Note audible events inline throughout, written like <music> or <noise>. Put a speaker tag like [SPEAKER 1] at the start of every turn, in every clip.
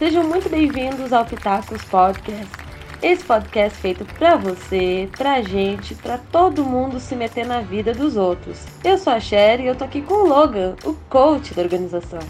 [SPEAKER 1] Sejam muito bem-vindos ao Pitacos Podcast. Esse podcast feito pra você, pra gente, pra todo mundo se meter na vida dos outros. Eu sou a Sherry e eu tô aqui com o Logan, o coach da organização.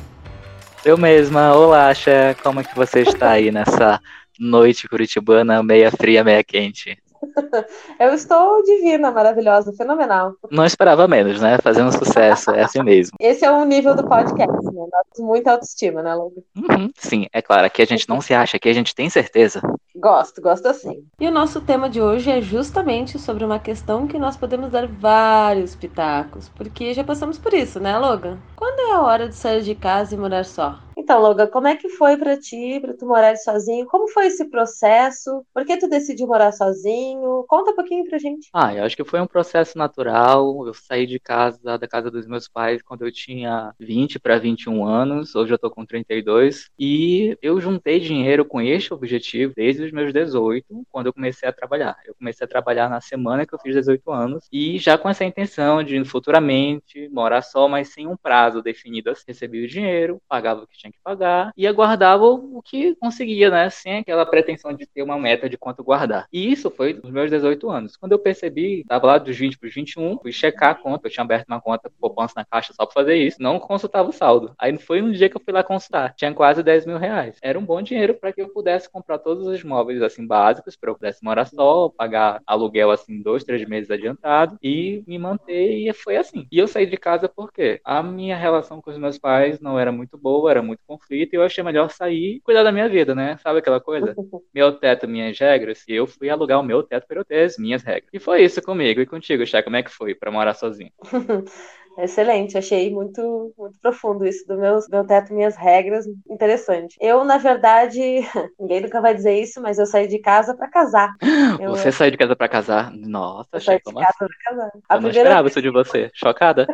[SPEAKER 2] Eu mesma, olá, Cher, como é que você está aí nessa noite curitibana, meia fria, meia quente? <laughs>
[SPEAKER 1] Eu estou divina, maravilhosa, fenomenal.
[SPEAKER 2] Não esperava menos, né? Fazendo sucesso, é assim mesmo.
[SPEAKER 1] Esse é o nível do podcast, né? Nós muita autoestima, né, Logan?
[SPEAKER 2] Uhum, sim, é claro, aqui a gente não se acha, aqui a gente tem certeza.
[SPEAKER 1] Gosto, gosto assim. E o nosso tema de hoje é justamente sobre uma questão que nós podemos dar vários pitacos, porque já passamos por isso, né, Logan? Quando é a hora de sair de casa e morar só? Então, Logan, como é que foi para ti, para tu morar sozinho? Como foi esse processo? Por que tu decidiu morar sozinho? Conta um pouquinho pra gente.
[SPEAKER 2] Ah, eu acho que foi um processo natural. Eu saí de casa, da casa dos meus pais, quando eu tinha 20 para 21 anos. Hoje eu tô com 32. E eu juntei dinheiro com este objetivo desde os meus 18, quando eu comecei a trabalhar. Eu comecei a trabalhar na semana que eu fiz 18 anos e já com essa intenção de futuramente morar só, mas sem um prazo definido. Recebi o dinheiro, pagava o que tinha que pagar e aguardava o que conseguia, né? Sem aquela pretensão de ter uma meta de quanto guardar. E isso foi nos meus 18 anos. Quando eu percebi, estava lá dos 20 para os 21, fui checar a conta, eu tinha aberto uma conta poupança na caixa só para fazer isso, não consultava o saldo. Aí foi um dia que eu fui lá consultar, tinha quase 10 mil reais. Era um bom dinheiro para que eu pudesse comprar todos os móveis assim básicos, para eu pudesse morar só, pagar aluguel assim dois, três meses adiantado e me manter. E foi assim. E eu saí de casa porque a minha relação com os meus pais não era muito boa, era muito muito conflito e eu achei melhor sair e cuidar da minha vida, né? Sabe aquela coisa? <laughs> Meu teto, minhas regras. E eu fui alugar o meu teto para eu ter as minhas regras. E foi isso comigo. E contigo, Chá, como é que foi para morar sozinho? <laughs>
[SPEAKER 1] Excelente, achei muito, muito profundo isso do meu, meu teto, minhas regras, interessante. Eu, na verdade, <laughs> ninguém nunca vai dizer isso, mas eu saí de casa para casar. <gasps> Eu,
[SPEAKER 2] você saiu de casa para casar? Nossa, achei como assim?
[SPEAKER 1] Casar.
[SPEAKER 2] A eu não esperava isso de você. Chocada?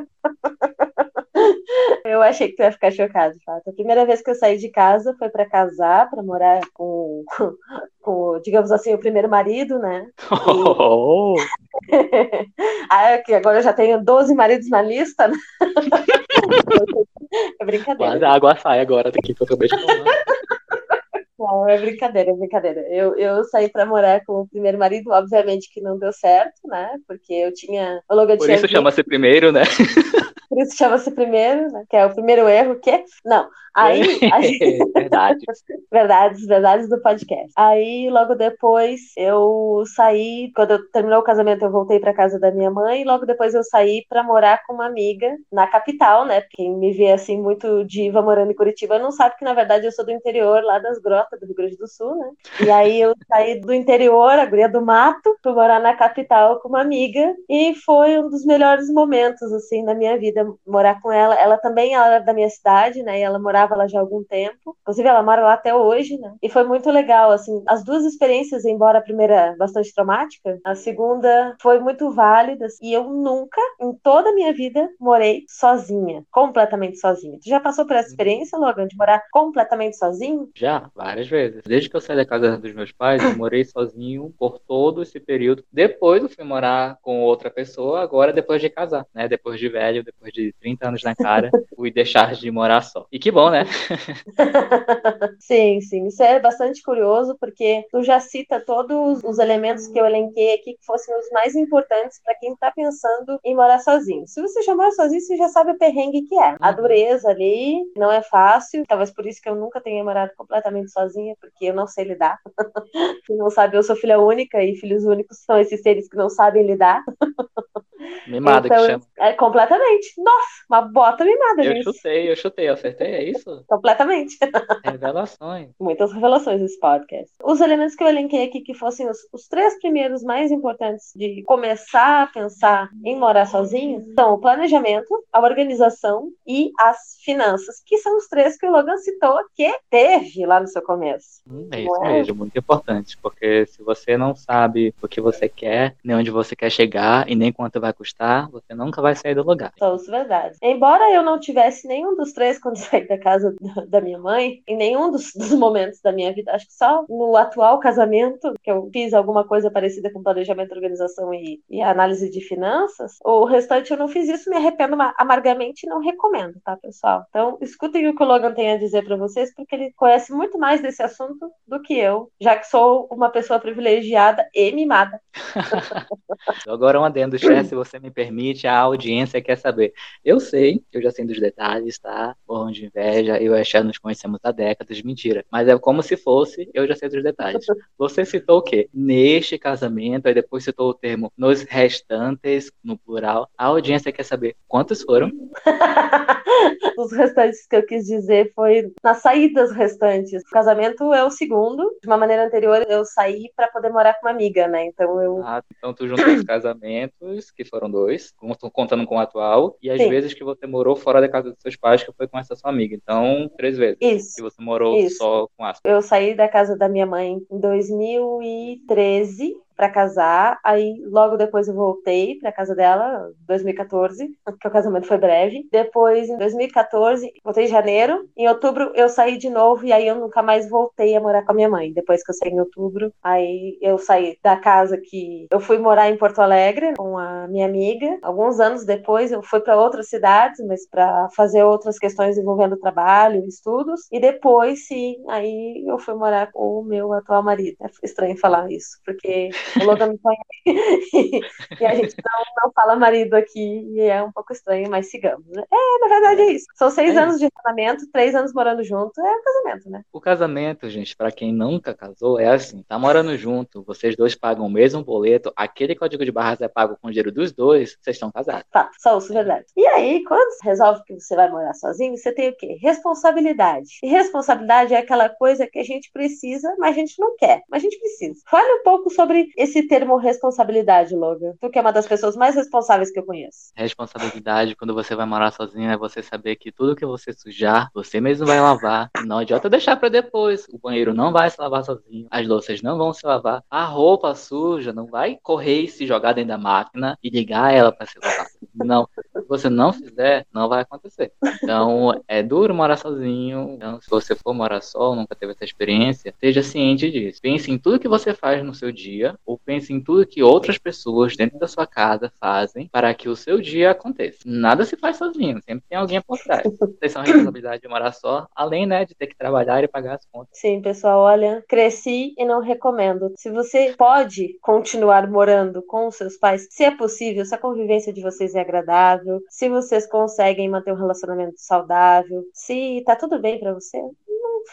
[SPEAKER 2] <laughs>
[SPEAKER 1] Eu achei que tu ia ficar chocado, fato. A primeira vez que eu saí de casa foi para casar, para morar com, <laughs> com, digamos assim, o primeiro marido, né?
[SPEAKER 2] Oh. <laughs>
[SPEAKER 1] ah, que agora eu já tenho 12 maridos na lista, né? é brincadeira.
[SPEAKER 2] Mas a água sai agora daqui que eu acabei de.
[SPEAKER 1] Não, é brincadeira, é brincadeira. Eu, eu saí para morar com o primeiro marido, obviamente que não deu certo, né? Porque eu tinha.
[SPEAKER 2] Eu Por isso chama-se primeiro, né? <laughs>
[SPEAKER 1] Por isso chama-se primeiro, né? Que é o primeiro erro, que Não. Aí. <laughs> aí...
[SPEAKER 2] verdade. <laughs>
[SPEAKER 1] verdades, verdades do podcast. Aí, logo depois, eu saí. Quando eu terminou o casamento, eu voltei para casa da minha mãe. E logo depois, eu saí para morar com uma amiga na capital, né? Quem me vê assim, muito diva morando em Curitiba, não sabe que, na verdade, eu sou do interior, lá das grotas do Rio Grande do Sul, né? E aí, eu saí do interior, a guria do mato, fui morar na capital com uma amiga. E foi um dos melhores momentos, assim, na minha vida morar com ela. Ela também era da minha cidade, né? E ela morava lá já há algum tempo. Inclusive, ela mora lá até hoje, né? E foi muito legal, assim. As duas experiências, embora a primeira bastante traumática, a segunda foi muito válida. E eu nunca, em toda a minha vida, morei sozinha. Completamente sozinha. Tu já passou por essa experiência, Logan, de morar completamente sozinho?
[SPEAKER 2] Já, várias vezes. Desde que eu saí da casa dos meus pais, eu morei sozinho por todo esse período. Depois eu fui morar com outra pessoa, agora depois de casar, né? Depois de velho, depois de 30 anos na cara, <laughs> fui deixar de morar só. E que bom, né? <laughs>
[SPEAKER 1] sim, sim. Isso é bastante curioso, porque tu já cita todos os elementos que eu elenquei aqui que fossem os mais importantes para quem está pensando em morar sozinho. Se você já mora sozinho, você já sabe o perrengue que é. A uhum. dureza ali não é fácil, talvez por isso que eu nunca tenha morado completamente sozinha, porque eu não sei lidar. <laughs> Quem não sabe, eu sou filha única e filhos únicos são esses seres que não sabem lidar. <laughs>
[SPEAKER 2] Mimada então, que chama.
[SPEAKER 1] É completamente. Nossa, uma bota mimada,
[SPEAKER 2] eu
[SPEAKER 1] gente.
[SPEAKER 2] Eu chutei, eu chutei, acertei, é isso?
[SPEAKER 1] Completamente. <laughs>
[SPEAKER 2] Revelações.
[SPEAKER 1] Muitas revelações nesse podcast. Os elementos que eu elenquei aqui que fossem os, os três primeiros mais importantes de começar a pensar em morar sozinho são o planejamento, a organização e as finanças, que são os três que o Logan citou que teve lá no seu começo.
[SPEAKER 2] Hum, é isso é? mesmo, muito importante, porque se você não sabe o que você quer, nem onde você quer chegar e nem quanto vai custar, você nunca vai sair do lugar.
[SPEAKER 1] São verdades. Embora eu não tivesse nenhum dos três quando <laughs> saí da casa da minha mãe, em nenhum dos, dos momentos da minha vida, acho que só no atual casamento, que eu fiz alguma coisa parecida com planejamento, organização e, e análise de finanças, o restante eu não fiz isso, me arrependo amargamente e não recomendo, tá, pessoal? Então, escutem o que o Logan tem a dizer para vocês, porque ele conhece muito mais desse assunto do que eu, já que sou uma pessoa privilegiada e mimada. <laughs>
[SPEAKER 2] Agora um adendo, chefe, se você me permite, a audiência quer saber. Eu sei, eu já sei dos detalhes, tá? Morram de inveja, eu e a Cher nos conhecemos há décadas, mentira. Mas é como se fosse, eu já sei dos detalhes. Você citou o quê? Neste casamento, aí depois citou o termo nos restantes, no plural. A audiência quer saber quantos foram? <laughs>
[SPEAKER 1] Os restantes que eu quis dizer foi nas saídas restantes. O casamento é o segundo. De uma maneira anterior, eu saí para poder morar com uma amiga, né? Então eu.
[SPEAKER 2] Ah, então tu juntou os <clears throat> casamentos, que foram dois, contando com o atual, e as Sim. vezes que você morou fora da casa dos seus pais, que foi com essa sua amiga. Então, três vezes.
[SPEAKER 1] Isso.
[SPEAKER 2] Que você morou Isso. só com a.
[SPEAKER 1] Eu saí da casa da minha mãe em 2013 para casar. Aí logo depois eu voltei para casa dela, 2014, porque o casamento foi breve. Depois, em 2014, voltei em janeiro. Em outubro eu saí de novo e aí eu nunca mais voltei a morar com a minha mãe. Depois que eu saí em outubro, aí eu saí da casa que eu fui morar em Porto Alegre com a minha amiga. Alguns anos depois eu fui para outras cidades, mas para fazer outras questões envolvendo trabalho, estudos. E depois, sim, aí eu fui morar com o meu atual marido. É estranho falar isso, porque o Logan me conhece. <laughs> e a gente não, não fala marido aqui, e é um pouco estranho, mas sigamos. Né? É, na verdade é isso. São seis é anos isso. de casamento, três anos morando junto, é um casamento, né?
[SPEAKER 2] O casamento, gente, para quem nunca casou, é assim: tá morando junto, vocês dois pagam o mesmo boleto, aquele código de barras é pago com o dinheiro dos dois, vocês estão casados.
[SPEAKER 1] Fato, só isso, verdade. E aí, quando você resolve que você vai morar sozinho, você tem o quê? Responsabilidade. E responsabilidade é aquela coisa que a gente precisa, mas a gente não quer, mas a gente precisa. Fale um pouco sobre esse termo responsabilidade, Logan? Tu que é uma das pessoas mais responsáveis que eu conheço.
[SPEAKER 2] Responsabilidade, quando você vai morar sozinho, é você saber que tudo que você sujar, você mesmo vai lavar. Não adianta deixar para depois. O banheiro não vai se lavar sozinho. As louças não vão se lavar. A roupa suja não vai correr e se jogar dentro da máquina e ligar ela para se lavar. Não. Se você não fizer, não vai acontecer. Então, é duro morar sozinho. Então, se você for morar só, nunca teve essa experiência, esteja ciente disso. Pense em tudo que você faz no seu dia, ou pense em tudo que outras pessoas dentro da sua casa fazem para que o seu dia aconteça. Nada se faz sozinho, sempre tem alguém por trás. Vocês são responsabilidade de morar só, além, né, de ter que trabalhar e pagar as contas.
[SPEAKER 1] Sim, pessoal, olha, cresci e não recomendo. Se você pode continuar morando com os seus pais, se é possível, se a convivência de vocês é agradável, se vocês conseguem manter um relacionamento saudável, se tá tudo bem para você,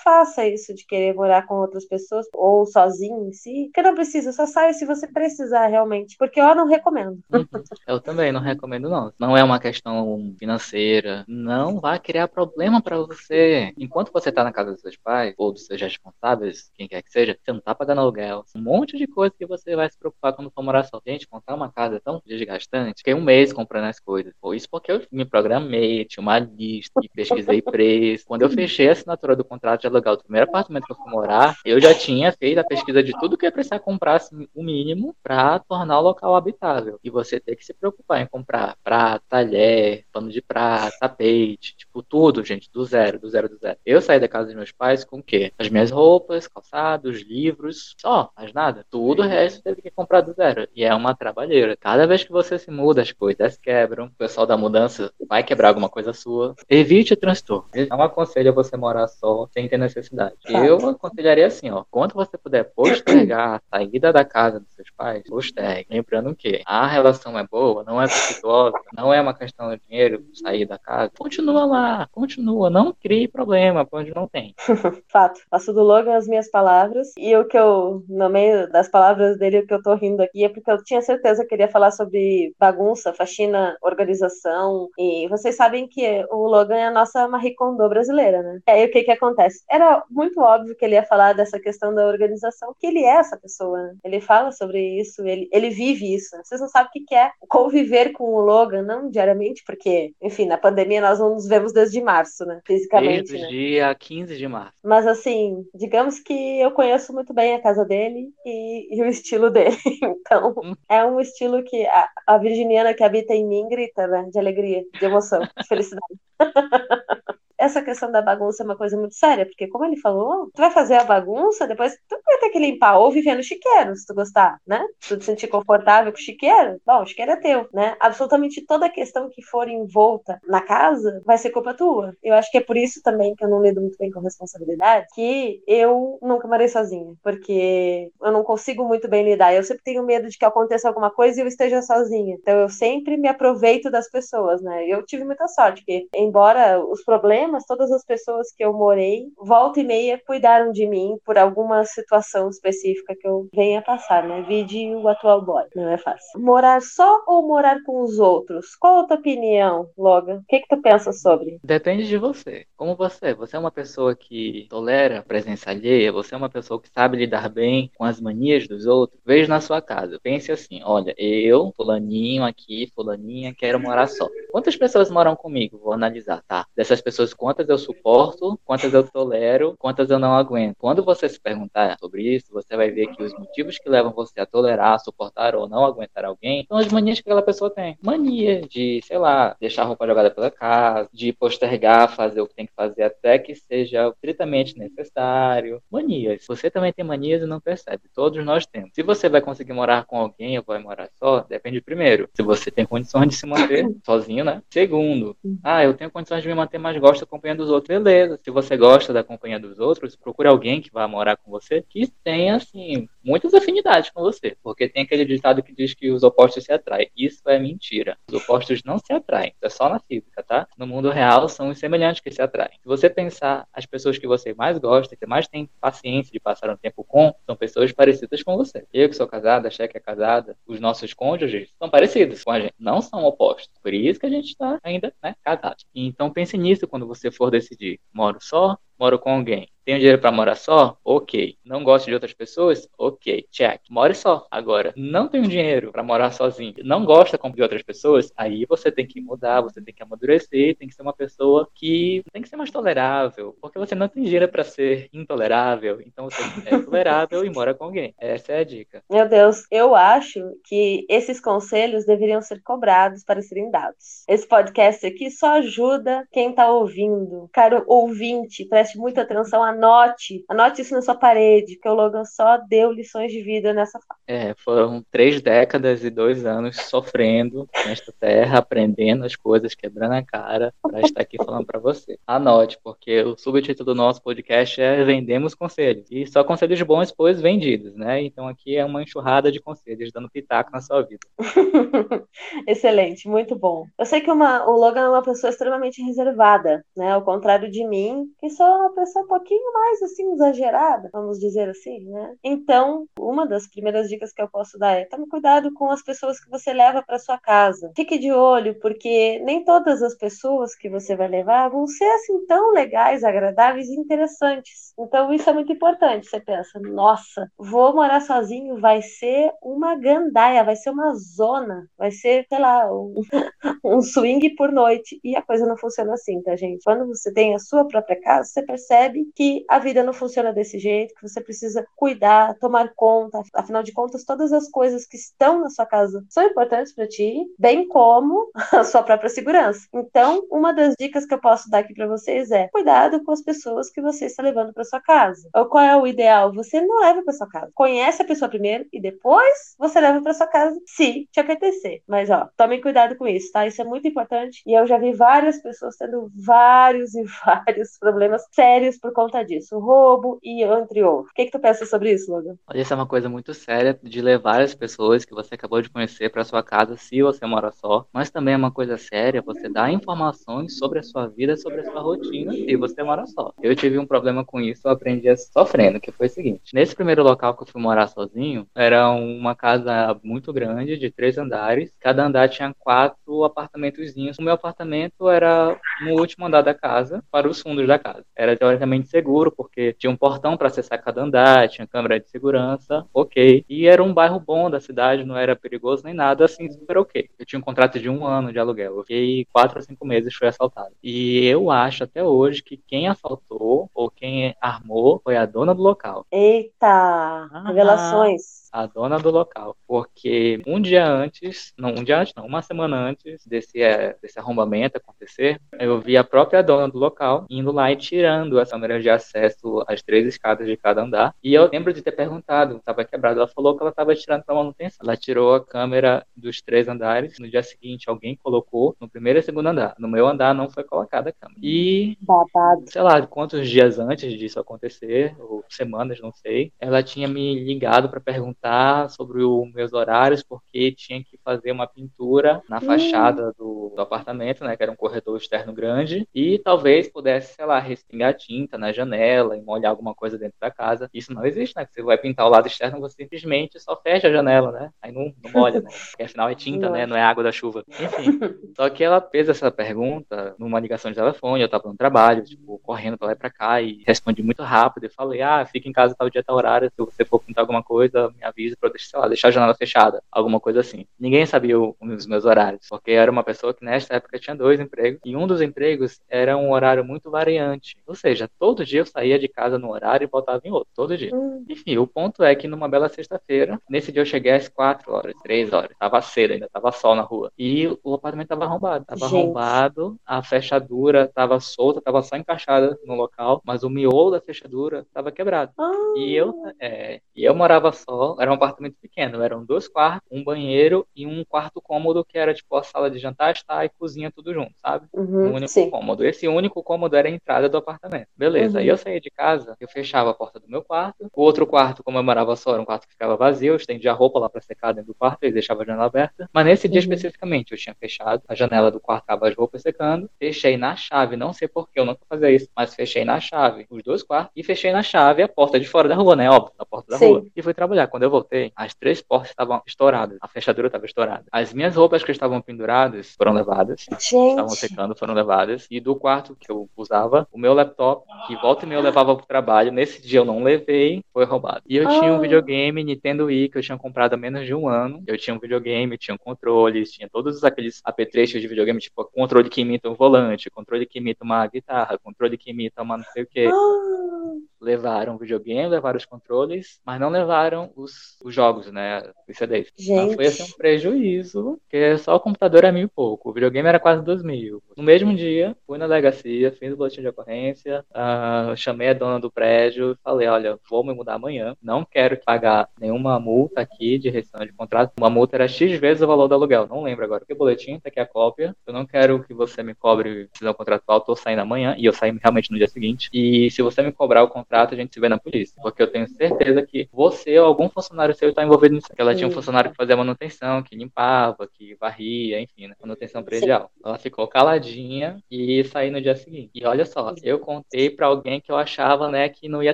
[SPEAKER 1] faça isso de querer morar com outras pessoas ou sozinho em si, porque não precisa, só saia se você precisar realmente, porque eu não recomendo.
[SPEAKER 2] Uhum. Eu também não recomendo não. Não é uma questão financeira, não vai criar problema para você. Enquanto você tá na casa dos seus pais ou dos seus responsáveis, quem quer que seja, você não tá pagando aluguel, um monte de coisa que você vai se preocupar quando for morar só. Gente, montar uma casa é tão desgastante. Fiquei um mês comprando as coisas. Foi isso porque eu me programei, tinha uma lista e pesquisei <laughs> preço. Quando eu fechei a assinatura do contrato de aluguel do primeiro apartamento que eu fui morar, eu já tinha feito a pesquisa de tudo que ia precisar comprar assim, o mínimo para tornar o local habitável. E você tem que se preocupar em comprar prato, talher, pano de prato, tapete, tipo tudo, gente, do zero, do zero, do zero. Eu saí da casa dos meus pais com o quê? As minhas roupas, calçados, livros, só, mais nada. Tudo o resto teve que comprar do zero. E é uma trabalheira. Cada vez que você se muda, as coisas quebram. O pessoal da mudança vai quebrar alguma coisa sua. Evite o transtorno. Não aconselho você morar só sem ter necessidade. Eu aconselharia assim, ó, quando você puder postergar a saída da casa dos seus pais, postergue. Lembrando que a relação é boa, não é conflituosa, não é uma questão de dinheiro sair da casa. Continua lá, continua, não crie problema onde não tem. <laughs>
[SPEAKER 1] Fato. Faço do Logan as minhas palavras e o que eu, no meio das palavras dele, o que eu tô rindo aqui é porque eu tinha certeza que ele ia falar sobre bagunça, faxina, organização e vocês sabem que o Logan é a nossa Marie Kondo brasileira, né? E aí o que que acontece? Era muito óbvio que ele ia falar dessa questão da organização, que ele é essa pessoa, né? Ele fala sobre isso, ele, ele vive isso. Vocês não sabem o que é conviver com o Logan, não diariamente, porque, enfim, na pandemia nós não nos vemos desde março, né? Fisicamente.
[SPEAKER 2] Desde
[SPEAKER 1] né?
[SPEAKER 2] dia 15 de março.
[SPEAKER 1] Mas assim, digamos que eu conheço muito bem a casa dele e, e o estilo dele. <laughs> Então, hum. é um estilo que a, a virginiana que habita em mim grita, né? De alegria, de emoção, de felicidade. <laughs> essa questão da bagunça é uma coisa muito séria, porque como ele falou, tu vai fazer a bagunça, depois tu vai ter que limpar ou viver no chiqueiro, se tu gostar, né? Se tu te sentir confortável com o chiqueiro, bom, o chiqueiro é teu, né? Absolutamente toda questão que for envolta na casa vai ser culpa tua. Eu acho que é por isso também que eu não lido muito bem com responsabilidade, que eu nunca morei sozinha, porque eu não consigo muito bem lidar. Eu sempre tenho medo de que aconteça alguma coisa e eu esteja sozinha. Então eu sempre me aproveito das pessoas, né? Eu tive muita sorte, porque embora os problemas mas todas as pessoas que eu morei, volta e meia, cuidaram de mim por alguma situação específica que eu venha passar, né? Vide o atual boy, não é fácil. Morar só ou morar com os outros? Qual a tua opinião, Logan? O que, que tu pensa sobre?
[SPEAKER 2] Depende de você. Como você? Você é uma pessoa que tolera a presença alheia? Você é uma pessoa que sabe lidar bem com as manias dos outros? Veja na sua casa. Pense assim: olha, eu, fulaninho aqui, fulaninha, quero morar só. Quantas pessoas moram comigo? Vou analisar, tá? Dessas pessoas quantas eu suporto, quantas eu tolero, quantas eu não aguento. Quando você se perguntar sobre isso, você vai ver que os motivos que levam você a tolerar, suportar ou não aguentar alguém são as manias que aquela pessoa tem. Mania de, sei lá, deixar a roupa jogada pela casa, de postergar, fazer o que tem que fazer até que seja estritamente necessário. Manias. Você também tem manias e não percebe. Todos nós temos. Se você vai conseguir morar com alguém ou vai morar só, depende primeiro. Se você tem condições de se manter <coughs> sozinho, né? Segundo, ah, eu tenho condições de me manter, mas gosto companhia dos outros, beleza. Se você gosta da companhia dos outros, procure alguém que vá morar com você que tenha, assim, muitas afinidades com você. Porque tem aquele ditado que diz que os opostos se atraem. Isso é mentira. Os opostos não se atraem. É só na física, tá? No mundo real, são os semelhantes que se atraem. Se você pensar as pessoas que você mais gosta, que mais tem paciência de passar um tempo com, são pessoas parecidas com você. Eu que sou casada, a Cheque é casada, os nossos cônjuges são parecidos com a gente, não são opostos. Por isso que a gente está ainda, né, casado. Então pense nisso quando você for decidir. Moro só, moro com alguém. Tenho dinheiro para morar só? Ok. Não gosto de outras pessoas? Ok. Check. More só. Agora, não tenho dinheiro para morar sozinho. Não gosta de outras pessoas? Aí você tem que mudar, você tem que amadurecer, tem que ser uma pessoa que tem que ser mais tolerável. Porque você não tem dinheiro para ser intolerável. Então você é <laughs> tolerável e mora com alguém. Essa é a dica.
[SPEAKER 1] Meu Deus, eu acho que esses conselhos deveriam ser cobrados para serem dados. Esse podcast aqui só ajuda quem está ouvindo. Caro ouvinte, preste muita atenção, anote, anote isso na sua parede, que o Logan só deu lições de vida nessa fase.
[SPEAKER 2] É, foram três décadas e dois anos sofrendo nesta terra, aprendendo as coisas, quebrando a cara, para estar aqui falando para você. Anote, porque o subtítulo do nosso podcast é Vendemos Conselhos. E só conselhos bons, pois vendidos, né? Então aqui é uma enxurrada de conselhos, dando pitaco na sua vida. <laughs>
[SPEAKER 1] Excelente, muito bom. Eu sei que uma, o Logan é uma pessoa extremamente reservada, né? Ao contrário de mim, que sou uma pessoa um pouquinho mais assim exagerada, vamos dizer assim, né? Então, uma das primeiras dicas que eu posso dar é tome cuidado com as pessoas que você leva para sua casa. Fique de olho, porque nem todas as pessoas que você vai levar vão ser assim tão legais, agradáveis e interessantes. Então, isso é muito importante. Você pensa, nossa, vou morar sozinho, vai ser uma gandaia, vai ser uma zona, vai ser, sei lá, um, <laughs> um swing por noite. E a coisa não funciona assim, tá, gente? Quando você tem a sua própria casa, você percebe que a vida não funciona desse jeito, que você precisa cuidar, tomar conta. Afinal de contas, todas as coisas que estão na sua casa são importantes para ti, bem como <laughs> a sua própria segurança. Então, uma das dicas que eu posso dar aqui para vocês é: cuidado com as pessoas que você está levando para sua casa. Ou qual é o ideal? Você não leva para sua casa. Conhece a pessoa primeiro e depois você leva para sua casa, se te acontecer. Mas ó, tomem cuidado com isso, tá? Isso é muito importante e eu já vi várias pessoas tendo vários <laughs> e vários problemas sérios por conta disso, roubo e entre outros. O que, que tu pensa sobre isso, Logan?
[SPEAKER 2] Olha, isso é uma coisa muito séria de levar as pessoas que você acabou de conhecer para sua casa se você mora só, mas também é uma coisa séria você dar informações sobre a sua vida, sobre a sua rotina se você mora só. Eu tive um problema com isso, eu aprendi sofrendo, que foi o seguinte: nesse primeiro local que eu fui morar sozinho, era uma casa muito grande, de três andares, cada andar tinha quatro apartamentozinhos. O meu apartamento era no último andar da casa, para os fundos da casa. Era teoricamente seguro porque tinha um portão para acessar cada andar, tinha câmera de segurança, ok. E era um bairro bom da cidade, não era perigoso nem nada, assim, super ok. Eu tinha um contrato de um ano de aluguel. Eu fiquei quatro ou cinco meses fui assaltado. E eu acho até hoje que quem assaltou ou quem armou foi a dona do local.
[SPEAKER 1] Eita! Revelações
[SPEAKER 2] a dona do local, porque um dia antes, não, um dia antes não, uma semana antes desse, é, desse arrombamento acontecer, eu vi a própria dona do local indo lá e tirando as câmeras de acesso às três escadas de cada andar. E eu lembro de ter perguntado, estava quebrado, ela falou que ela estava tirando para manutenção. Ela tirou a câmera dos três andares, no dia seguinte alguém colocou no primeiro e segundo andar. No meu andar não foi colocada a câmera. E,
[SPEAKER 1] Babado.
[SPEAKER 2] sei lá, quantos dias antes disso acontecer, ou semanas, não sei, ela tinha me ligado para perguntar perguntar sobre os meus horários, porque tinha que fazer uma pintura na fachada do, do, apartamento, né, que era um corredor externo grande, e talvez pudesse, sei lá, respingar tinta na janela e molhar alguma coisa dentro da casa. Isso não existe, né? Você vai pintar o lado externo, você simplesmente só fecha a janela, né? Aí não, não molha, né? Porque afinal é tinta, né? Não é água da chuva. <laughs> Enfim. Só que ela fez essa pergunta numa ligação de telefone, eu tava no trabalho, tipo, correndo pra lá e pra cá, e respondi muito rápido e falei, ah, fica em casa tal dia, tal horário, se você for pintar alguma coisa, me avisa pra sei lá, deixar a janela fechada, alguma coisa assim. Ninguém sabia os meus horários, porque era uma pessoa que nesta época tinha dois empregos, e um dos empregos era um horário muito variante. Ou seja, todo dia eu saía de casa num horário e voltava em outro, todo dia. Hum. Enfim, o ponto é que numa bela sexta-feira, nesse dia eu cheguei às quatro horas, três horas, tava cedo ainda, tava sol na rua. E o apartamento tava arrombado. Tava Gente. arrombado, a fechadura tava solta, tava só encaixada no local, mas o miolo da fechadura tava quebrado. Ah. E eu, é, e eu morava só, era um apartamento pequeno, eram dois quartos, um banheiro e um quarto cômodo que era tipo a sala de jantar, estar e cozinha tudo junto, sabe?
[SPEAKER 1] Uhum,
[SPEAKER 2] um único
[SPEAKER 1] sim.
[SPEAKER 2] cômodo. Esse único cômodo era a entrada do apartamento. Beleza. Uhum. Aí eu saía de casa, eu fechava a porta do meu quarto. O outro quarto, como eu morava só, era um quarto que ficava vazio, eu estendia a roupa lá para secar dentro do quarto e deixava a janela aberta. Mas nesse dia uhum. especificamente, eu tinha fechado a janela do quarto, tava as roupas secando, fechei na chave, não sei porquê, eu nunca fazia isso, mas fechei na chave os dois quartos e fechei na chave a porta de fora da rua, né? Óbvio, a porta da Sim. rua. E fui trabalhar. Quando eu voltei, as três portas estavam estouradas, a fechadura estava estourada. As minhas roupas que estavam penduradas foram levadas,
[SPEAKER 1] Gente.
[SPEAKER 2] estavam secando, foram levadas. E do quarto que eu usava, o meu laptop, que volta e meia eu levava pro trabalho, nesse dia eu não levei, foi roubado. E eu tinha um ah. videogame Nintendo Wii que eu tinha comprado há menos de um ano. Eu tinha um videogame, tinha um controles, tinha todos aqueles apetrechos de videogame, tipo controle que imita um volante, controle que imita uma guitarra, controle que imita uma não sei o que.
[SPEAKER 1] Ah.
[SPEAKER 2] Levaram o videogame, levaram os controles, mas não levaram os, os jogos, né? Os CDs.
[SPEAKER 1] Gente.
[SPEAKER 2] Foi assim um prejuízo, porque só o computador era mil e pouco, o videogame era quase dois mil. No mesmo dia, fui na delegacia, fiz o boletim de ocorrência, uh, chamei a dona do prédio e falei, olha, vou me mudar amanhã, não quero pagar nenhuma multa aqui de rescisão de contrato. Uma multa era X vezes o valor do aluguel, não lembro agora. Que boletim, tá aqui a cópia. Eu não quero que você me cobre rescisão contratual, tô saindo amanhã, e eu saí realmente no dia seguinte. E se você me cobrar o contrato, a gente se vê na polícia, porque eu tenho certeza que você ou algum funcionário seu está envolvido nisso. Ela tinha um funcionário que fazia manutenção, que limpava, que varria, enfim, né? manutenção predial. Sim. Ela ficou caladinha e saí no dia seguinte. E olha só, eu contei para alguém que eu achava, né, que não ia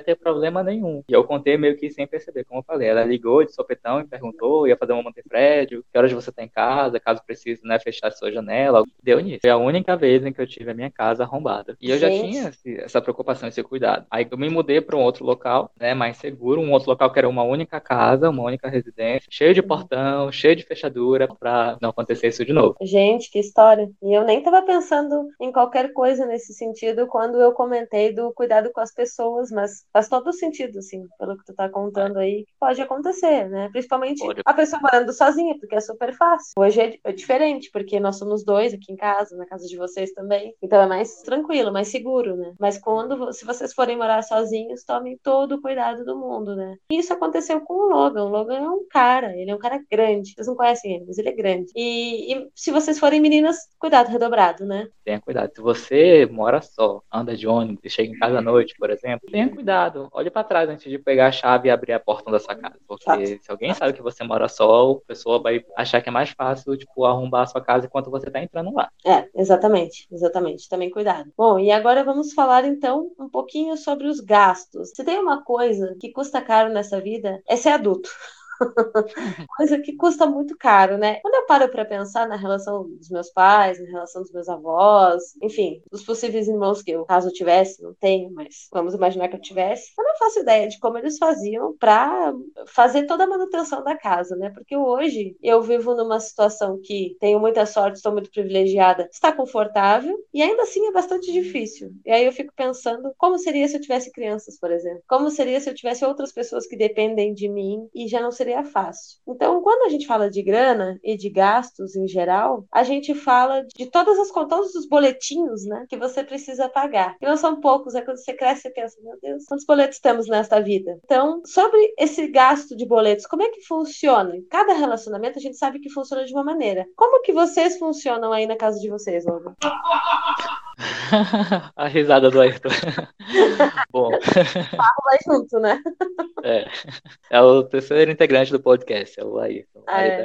[SPEAKER 2] ter problema nenhum. E eu contei meio que sem perceber, como eu falei. Ela ligou de sopetão e perguntou, ia fazer uma manutenção prédio, que horas você tá em casa, caso precise, né, fechar sua janela. Deu nisso. Foi a única vez em que eu tive a minha casa arrombada. E eu Gente. já tinha esse, essa preocupação, esse cuidado. Aí eu me mudei para um outro local, né, mais seguro, um outro local que era uma única casa, uma única residência, cheio de portão, cheio de fechadura, para não acontecer isso de novo.
[SPEAKER 1] Gente, que história. E eu nem tava pensando em qualquer coisa nesse sentido quando eu comentei do cuidado com as pessoas, mas faz todo sentido, assim, pelo que tu tá contando aí, que pode acontecer, né? Principalmente pode. a pessoa morando sozinha, porque é super fácil. Hoje é, é diferente, porque nós somos dois aqui em casa, na casa de vocês também. Então é mais tranquilo, mais seguro, né? Mas quando, se vocês forem morar sozinhos, tomem todo o cuidado do mundo, né? E isso aconteceu com o Logan. O Logan é um cara, ele é um cara grande. Vocês não conhecem ele, mas ele é grande. E, e se vocês forem meninas, cuidado redobrado, né?
[SPEAKER 2] Tenha cuidado. Se você mora só, anda de ônibus e chega em casa à noite, por exemplo, tenha cuidado. Olhe para trás antes de pegar a chave e abrir a porta da sua casa. Porque Fato. se alguém sabe que você mora só, a pessoa vai achar que é mais fácil, tipo, arrombar a sua casa enquanto você tá entrando lá.
[SPEAKER 1] É, exatamente. Exatamente. Também cuidado. Bom, e agora vamos falar então um pouquinho sobre os gastos. Se tem uma coisa que custa caro nessa vida, é ser adulto. <laughs> Coisa que custa muito caro, né? Quando eu paro para pensar na relação dos meus pais, na relação dos meus avós, enfim, dos possíveis irmãos que eu, caso eu tivesse, não tenho, mas vamos imaginar que eu tivesse, eu não faço ideia de como eles faziam para fazer toda a manutenção da casa, né? Porque hoje eu vivo numa situação que tenho muita sorte, estou muito privilegiada, está confortável e ainda assim é bastante difícil. E aí eu fico pensando como seria se eu tivesse crianças, por exemplo? Como seria se eu tivesse outras pessoas que dependem de mim e já não seria fácil? Então, quando a gente fala de grana e de gastos em geral, a gente fala de todas as todos os boletinhos, né, que você precisa pagar. E não são poucos, é quando você cresce e pensa, meu Deus, quantos boletos temos nesta vida? Então, sobre esse gasto de boletos, como é que funciona? Cada relacionamento a gente sabe que funciona de uma maneira. Como que vocês funcionam aí na casa de vocês, Olga? <laughs>
[SPEAKER 2] a risada do Ayrton. <laughs> Bom.
[SPEAKER 1] Fala vai junto, né?
[SPEAKER 2] É. É o terceiro integrante do podcast, é o Ayrton. Ah, é.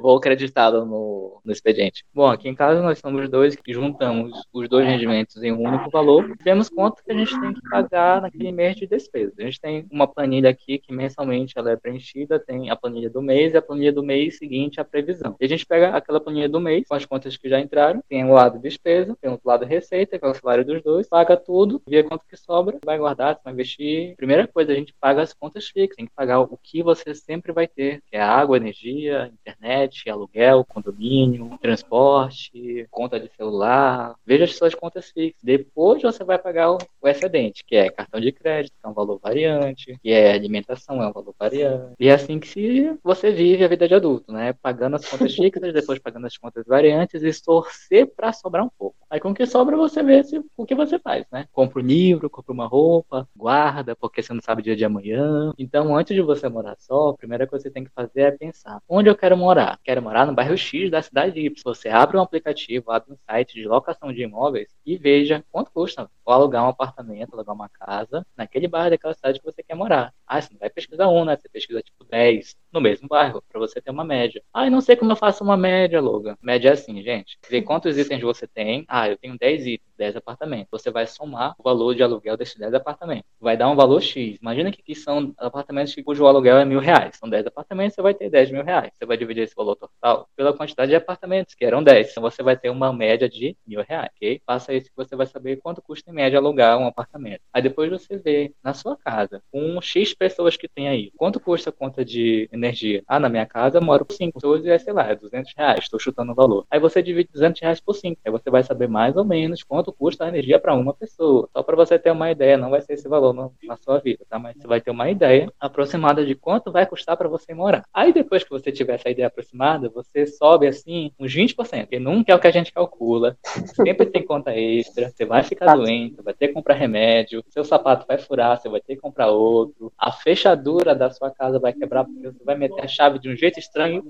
[SPEAKER 2] Vou acreditá-lo no, no expediente. Bom, aqui em casa nós somos dois que juntamos os dois rendimentos em um único valor. Temos quanto que a gente tem que pagar naquele mês de despesa. A gente tem uma planilha aqui que mensalmente ela é preenchida, tem a planilha do mês e a planilha do mês seguinte a previsão. E a gente pega aquela planilha do mês com as contas que já entraram, tem o lado despesa, tem lado receita, que é o salário dos dois, paga tudo, vê quanto que sobra, vai guardar, vai investir. Primeira coisa, a gente paga as contas fixas, tem que pagar o que você sempre vai ter, que é água, energia, internet, aluguel, condomínio, transporte, conta de celular. Veja as suas contas fixas. Depois você vai pagar o, o excedente, que é cartão de crédito, que é um valor variante, que é alimentação, é um valor variante. E é assim que se você vive a vida de adulto, né? Pagando as contas fixas, depois pagando as contas variantes e torcer para sobrar um pouco. Aí com o que sobra você vê se, o que você faz, né? Compra um livro, compra uma roupa, guarda, porque você não sabe o dia de amanhã. Então, antes de você morar só, a primeira coisa que você tem que fazer é pensar: onde eu quero morar? Quero morar no bairro X da cidade Y. Você abre um aplicativo, abre um site de locação de imóveis e veja quanto custa alugar um apartamento, alugar uma casa naquele bairro daquela cidade que você quer morar. Ah, você não vai pesquisar um, né? Você pesquisa tipo 10 no mesmo bairro, para você ter uma média. Ah, eu não sei como eu faço uma média, Logan. Média é assim, gente. Vê quantos itens você tem. Ah, eu tenho 10 itens, 10 apartamentos. Você vai somar o valor de aluguel desses 10 apartamentos. Vai dar um valor X. Imagina que aqui são apartamentos cujo aluguel é mil reais. São 10 apartamentos, você vai ter 10 mil reais. Você vai dividir esse valor total pela quantidade de apartamentos, que eram 10. Então você vai ter uma média de mil reais, ok? Faça isso que você vai saber quanto custa em média alugar um apartamento. Aí depois você vê na sua casa, com X pessoas que tem aí, quanto custa a conta de energia? Ah, na minha casa eu moro por 5 pessoas e é, sei lá, é 200 reais. Estou chutando o valor. Aí você divide 200 reais por 5. Aí você vai saber mais ou menos quanto custa a energia para uma pessoa. Só para você ter uma ideia, não vai ser esse valor no, na sua vida, tá? Mas você vai ter uma ideia aproximada de quanto vai custar para você morar. Aí depois que você tiver essa ideia aproximada, você sobe assim uns 20%, porque nunca é o que a gente calcula. Sempre tem conta extra, você vai ficar doente, vai ter que comprar remédio, seu sapato vai furar, você vai ter que comprar outro. A fechadura da sua casa vai quebrar porque você vai meter a chave de um jeito estranho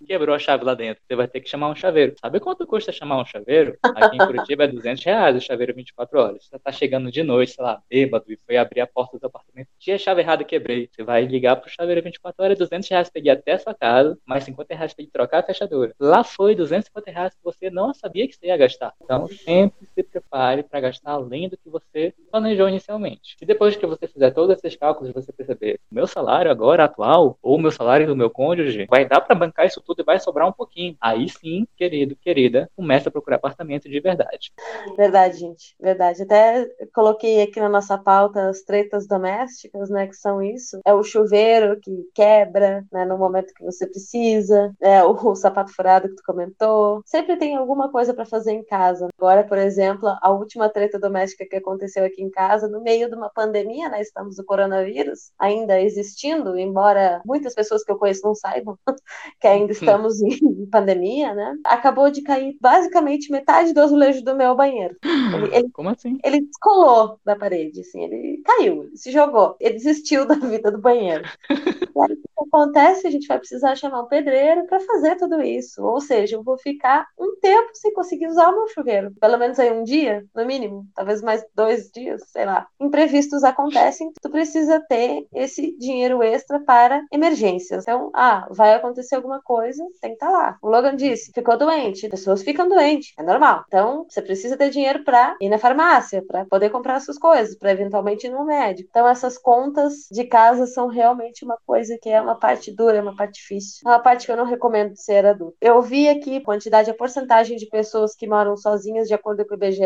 [SPEAKER 2] e quebrou a chave lá dentro. Você vai ter que chamar um chaveiro. Sabe quanto custa chamar um chaveiro? Aqui em Curitiba é 200 reais o chaveiro 24 horas. Você tá chegando de noite, sei lá, bêbado, e foi abrir a porta do apartamento. Tinha chave errada, quebrei. Você vai ligar pro chaveiro 24 horas, 200 reais peguei até a sua casa, mais 50 reais pra trocar a fechadura. Lá foi 250 reais que você não sabia que você ia gastar. Então, sempre se prepare para gastar além do que você planejou inicialmente. E depois que você fizer todos esses cálculos, você perceber, meu salário agora atual, ou meu salário do meu cônjuge, vai dar para bancar isso tudo e vai sobrar um pouquinho. Aí sim, querido, querida, começa a procurar apartamento de verdade.
[SPEAKER 1] Verdade, gente. Verdade. Até coloquei aqui na nossa pauta as tretas domésticas, né, que são isso. É o chuveiro que quebra, né, no momento que você precisa, é o, o sapato furado que tu comentou. Sempre tem alguma coisa para fazer em casa. Agora, por exemplo, a última treta doméstica que aconteceu aqui em casa, no meio de uma pandemia, né, estamos no coronavírus, ainda existindo, embora muitas pessoas que eu conheço não saibam <laughs> que ainda estamos em pandemia, né? Acabou de cair basicamente metade do azulejo do meu banheiro.
[SPEAKER 2] Ele, ele, Como assim?
[SPEAKER 1] Ele descolou da parede, assim, ele caiu, ele se jogou, ele desistiu <laughs> da vida do banheiro. e aí, o que acontece? A gente vai precisar chamar um pedreiro para fazer tudo isso. Ou seja, eu vou ficar um tempo sem conseguir usar o meu chuveiro. Pelo menos aí um dia, no mínimo, talvez mais dois dias, sei lá. Imprevistos acontecem, tu precisa ter esse dinheiro extra para emergências. Então, ah, vai acontecer alguma coisa, tem que estar tá lá. O Logan disse, ficou doente, pessoas ficam doentes, é normal. Então, você precisa ter dinheiro para ir na farmácia, para poder comprar as suas coisas, para eventualmente ir no médico. Então, essas contas de casa são realmente uma coisa que é uma parte dura, é uma parte difícil. É uma parte que eu não recomendo ser adulto. Eu vi aqui quantidade, a porcentagem de pessoas que moram sozinhas de acordo com IBGE.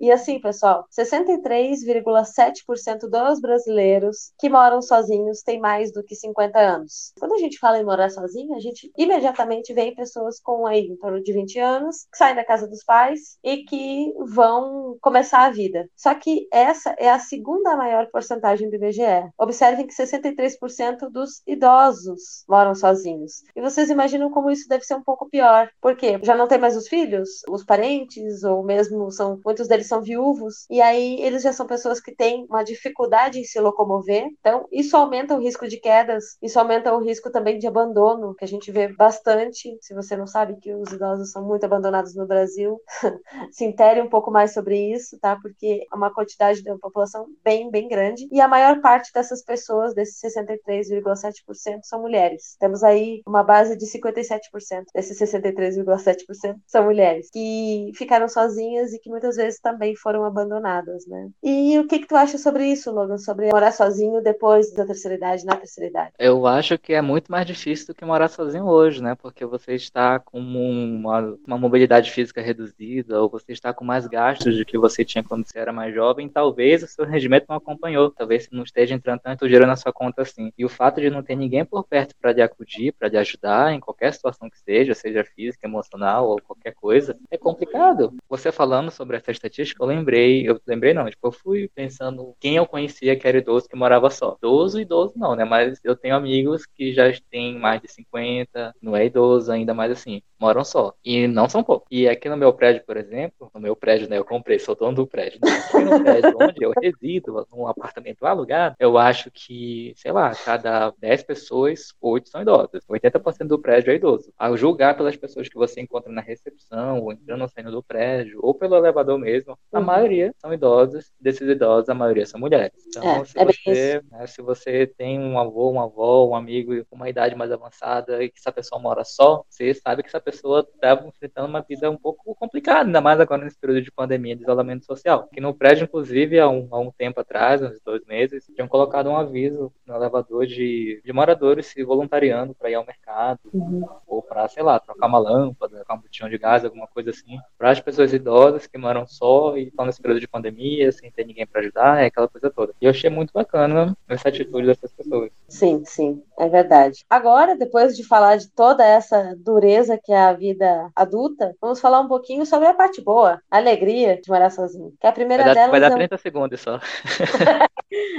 [SPEAKER 1] E assim, pessoal, 63,7% dos brasileiros que moram sozinhos têm mais do que 50 anos. Quando a gente fala em morar sozinho, a gente imediatamente vê pessoas com aí em torno de 20 anos que saem da casa dos pais e que vão começar a vida. Só que essa é a segunda maior porcentagem do IBGE. Observem que 63% dos idosos moram sozinhos. E vocês imaginam como isso deve ser um pouco pior, porque já não tem mais os filhos, os parentes, ou mesmo são muitos deles são viúvos, e aí eles já são pessoas que têm uma dificuldade em se locomover. Então, isso aumenta o risco de quedas, isso aumenta o risco também de abandono, que a gente vê bastante. Se você não sabe que os idosos são muito abandonados no Brasil, <laughs> se intere um pouco mais sobre isso, tá? Porque é uma quantidade da população bem, bem grande. E a maior parte dessas pessoas, desses 63,7%, são mulheres. Temos aí uma base de 57% desses 63,7% são mulheres que ficaram sozinhas e que muitas vezes também foram abandonadas, né? E o que que tu acha sobre isso, Logan? Sobre morar sozinho depois da terceira idade, na terceira idade?
[SPEAKER 2] Eu acho que é muito mais difícil do que morar sozinho hoje, né? Porque você está com uma, uma mobilidade física reduzida ou você está com mais gastos do que você tinha quando você era mais jovem, talvez o seu rendimento não acompanhou, talvez você não esteja entrando tanto dinheiro na sua conta assim. E o fato de não ter ninguém por perto para lhe acudir, para lhe ajudar em qualquer situação que seja, seja física, emocional ou qualquer coisa, é complicado. Você falando sobre essa estatística, eu lembrei, eu lembrei não, tipo, eu fui pensando quem eu conhecia que era idoso que morava só. Idoso, idoso não, né? Mas eu tenho amigos que já têm mais de 50, não é idoso ainda, mais assim, moram só. E não são poucos. E aqui no meu prédio, por exemplo, no meu prédio, né, eu comprei, sou dono do prédio. Né? Aqui no prédio <laughs> onde eu resido, num apartamento alugado, eu acho que, sei lá, cada 10 pessoas, 8 são idosas. 80% do prédio é idoso. Ao julgar pelas pessoas que você encontra na recepção, ou entrando ou saindo do prédio, ou pelo elevador mesmo, a uhum. maioria são idosas. Desses idosos, a maioria são mulheres. Então, é, se, é você, né, se você tem um avô, uma avó, um amigo com uma idade mais avançada e que essa pessoa mora só, você sabe que essa pessoa está enfrentando uma vida um pouco complicada, ainda mais agora nesse período de pandemia, de isolamento social. Que no prédio, inclusive, há um, há um tempo atrás, uns dois meses, tinham colocado um aviso no elevador de, de moradores se voluntariando para ir ao mercado, uhum. ou para, sei lá, trocar uma lâmpada, trocar um botijão de gás, alguma coisa assim, para as pessoas idosas que moram só e estão nesse período de pandemia, sem ter ninguém para ajudar, é aquela coisa toda. E eu achei muito bacana essa atitude dessas pessoas.
[SPEAKER 1] Sim, sim, é verdade. Agora, depois de falar de toda essa dureza que é a vida adulta, vamos falar um pouquinho sobre a parte boa, a alegria de morar sozinho. Que a primeira
[SPEAKER 2] vai
[SPEAKER 1] dar, delas.
[SPEAKER 2] Vai dar 30 é... segundos só. <laughs>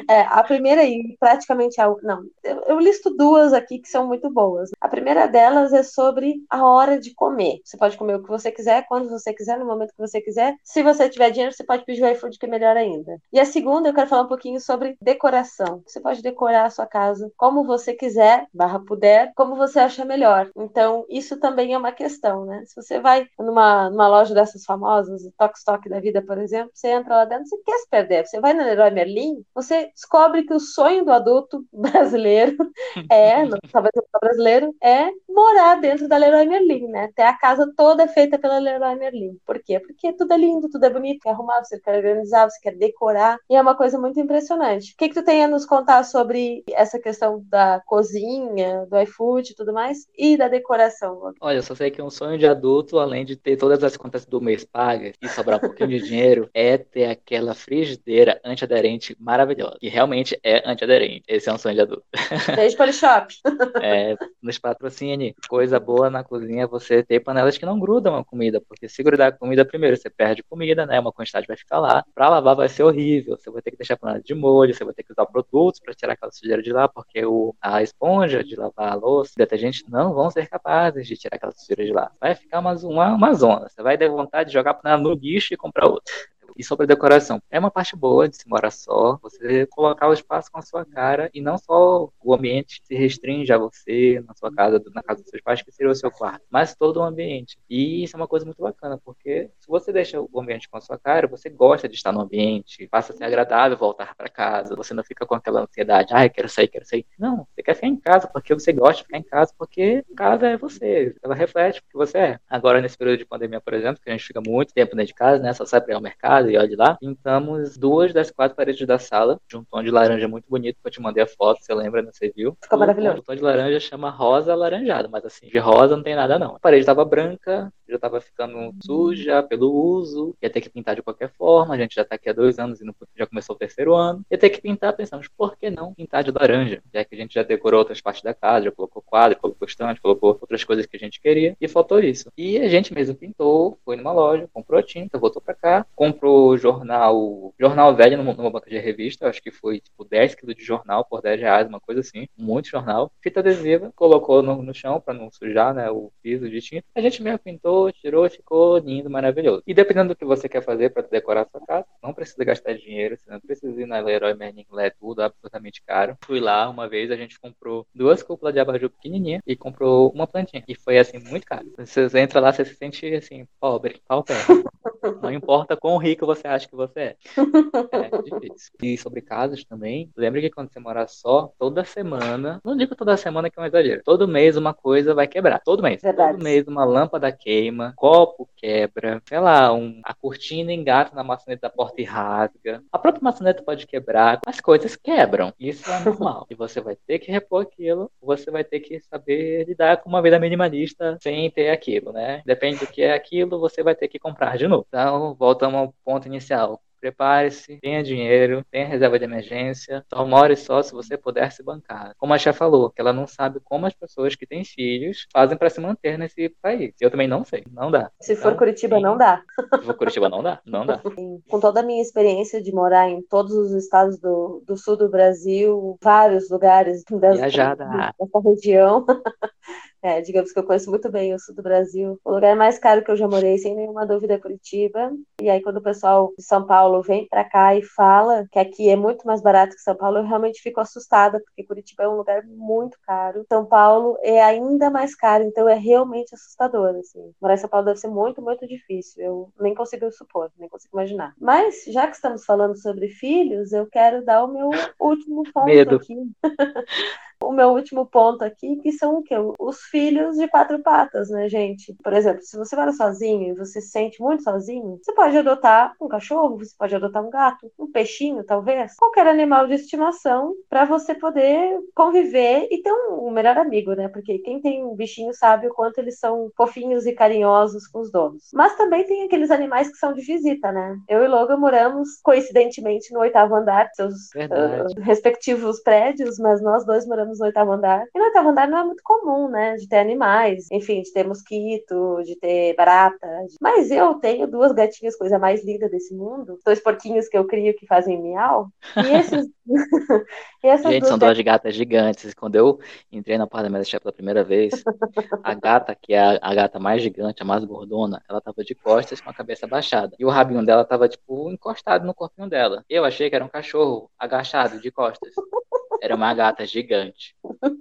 [SPEAKER 1] é, a primeira e praticamente a. Não, eu, eu listo duas aqui que são muito boas. A primeira delas é sobre a hora de comer. Você pode comer o que você quiser, quando você quiser, no momento que você quiser. Se você tiver dinheiro, você pode pedir o iFood, que é melhor ainda. E a segunda, eu quero falar um pouquinho sobre decoração. Você pode decorar a sua casa como você quiser, barra puder, como você acha melhor. Então, isso também é uma questão, né? Se você vai numa, numa loja dessas famosas, Tok Stock da vida, por exemplo, você entra lá dentro, você quer se perder. Você vai na Leroy Merlin, você descobre que o sonho do adulto <laughs> brasileiro é, <laughs> não, talvez não brasileiro, é morar dentro da Leroy Merlin, né? Ter a casa toda feita pela Leroy Merlin. Por quê? Porque tudo é lindo, tudo é bonito, quer arrumar, você quer organizar, você quer decorar, e é uma coisa muito impressionante. O que, que tu tem a nos contar sobre essa questão da cozinha, do iFood e tudo mais, e da decoração?
[SPEAKER 2] Olha, eu só sei que um sonho de adulto, além de ter todas as contas do mês pagas e sobrar um pouquinho de dinheiro, é ter aquela frigideira antiaderente maravilhosa. E realmente é antiaderente. Esse é um sonho de adulto. <laughs>
[SPEAKER 1] Beijo Polishop.
[SPEAKER 2] é, nos patrocine. Coisa boa na cozinha é você ter panelas que não grudam a comida, porque se grudar a comida primeiro, você perde comida, né? Uma quantidade vai ficar lá. Pra lavar vai ser horrível. Você vai ter que deixar a panela de molho, você vai ter que usar produtos para tirar aquela sujeira de lá, porque o, a esponja de lavar a louça, detergente não vão ser capazes de tirar aquela sujeira de lá. Vai ficar uma, uma, uma zona. Você vai ter vontade de jogar a panela no lixo e comprar outra. E sobre a decoração, é uma parte boa de se morar só, você colocar o espaço com a sua cara e não só o ambiente se restringe a você, na sua casa, na casa dos seus pais, que seria o seu quarto, mas todo o ambiente. E isso é uma coisa muito bacana, porque se você deixa o ambiente com a sua cara, você gosta de estar no ambiente, passa a ser agradável voltar para casa, você não fica com aquela ansiedade, ai, ah, quero sair, quero sair. Não, você quer ficar em casa porque você gosta de ficar em casa, porque casa é você, ela reflete o que você é. Agora, nesse período de pandemia, por exemplo, que a gente fica muito tempo dentro de casa, né, só sai para ir ao mercado e olha lá, pintamos duas das quatro paredes da sala de um tom de laranja muito bonito, que eu te mandei a foto, você lembra, não você viu?
[SPEAKER 1] Ficou maravilhoso.
[SPEAKER 2] O tom de laranja chama rosa alaranjado, mas assim, de rosa não tem nada não. A parede estava branca, já estava ficando suja pelo uso, ia ter que pintar de qualquer forma, a gente já está aqui há dois anos e não, já começou o terceiro ano, ia ter que pintar, pensamos, por que não pintar de laranja? Já que a gente já decorou outras partes da casa, já colocou quadro, colocou estante, colocou outras coisas que a gente queria, e faltou isso. E a gente mesmo pintou, foi numa loja, comprou a tinta, voltou para cá, comprou jornal, jornal velho numa, numa banca de revista, acho que foi tipo 10 quilos de jornal por 10 reais, uma coisa assim, muito jornal, fita adesiva, colocou no, no chão para não sujar, né, o piso de tinta. A gente mesmo pintou, tirou ficou lindo, maravilhoso. E dependendo do que você quer fazer para decorar sua casa, não precisa gastar dinheiro, você não precisa ir na Leroy Merlin, é tudo absolutamente caro. Fui lá uma vez, a gente comprou duas cúpulas de abajur pequenininha e comprou uma plantinha. E foi assim, muito caro. Você entra lá, você se sente assim, pobre, pau. <laughs> Não importa quão rico você acha que você é. <laughs> É difícil. E sobre casas também, lembra que quando você morar só, toda semana, não digo toda semana que é um exagero, todo mês uma coisa vai quebrar. Todo mês.
[SPEAKER 1] Verdade.
[SPEAKER 2] Todo mês uma lâmpada queima, copo quebra, sei lá, um, a cortina engata na maçaneta da porta e rasga. A própria maçaneta pode quebrar, as coisas quebram. Isso é normal. e você vai ter que repor aquilo, você vai ter que saber lidar com uma vida minimalista sem ter aquilo, né? Depende do que é aquilo, você vai ter que comprar de novo. Então, voltamos ao ponto inicial prepare-se, tenha dinheiro, tenha reserva de emergência, só more só se você puder se bancar. Como a Chá falou, que ela não sabe como as pessoas que têm filhos fazem para se manter nesse país. Eu também não sei, não dá.
[SPEAKER 1] Se então, for Curitiba, sim. não dá.
[SPEAKER 2] Se for Curitiba, não dá, não dá. <laughs>
[SPEAKER 1] Com toda a minha experiência de morar em todos os estados do, do sul do Brasil, vários lugares das, dessa região, <laughs> É, digamos que eu conheço muito bem o sul do Brasil. O lugar mais caro que eu já morei, sem nenhuma dúvida, é Curitiba. E aí, quando o pessoal de São Paulo vem para cá e fala que aqui é muito mais barato que São Paulo, eu realmente fico assustada, porque Curitiba é um lugar muito caro. São Paulo é ainda mais caro, então é realmente assustador. Assim. Morar em São Paulo deve ser muito, muito difícil. Eu nem consigo supor, nem consigo imaginar. Mas, já que estamos falando sobre filhos, eu quero dar o meu último ponto
[SPEAKER 2] Medo.
[SPEAKER 1] aqui. <laughs> o meu último ponto aqui, que são o quê? Os filhos de quatro patas, né, gente? Por exemplo, se você mora sozinho e você se sente muito sozinho, você pode adotar um cachorro, você pode adotar um gato, um peixinho, talvez, qualquer animal de estimação, para você poder conviver e ter um, um, melhor amigo, né? Porque quem tem um bichinho sabe o quanto eles são fofinhos e carinhosos com os donos. Mas também tem aqueles animais que são de visita, né? Eu e Logan moramos, coincidentemente, no oitavo andar, seus uh, respectivos prédios, mas nós dois moramos no oitavo andar. E no oitavo andar não é muito comum, né? De ter animais, enfim, de ter mosquito, de ter barata. Mas eu tenho duas gatinhas, coisa mais linda desse mundo. Dois porquinhos que eu crio que fazem miau. E esses. <laughs> <laughs>
[SPEAKER 2] e essas Gente, são duas gatas gigantes. Quando eu entrei na apartamento da pela primeira vez, a gata, que é a, a, gata mais gigante, a mais gordona, ela tava de costas com a cabeça baixada. E o rabinho dela tava, tipo, encostado no corpinho dela. Eu achei que era um cachorro agachado de costas. Era uma gata gigante.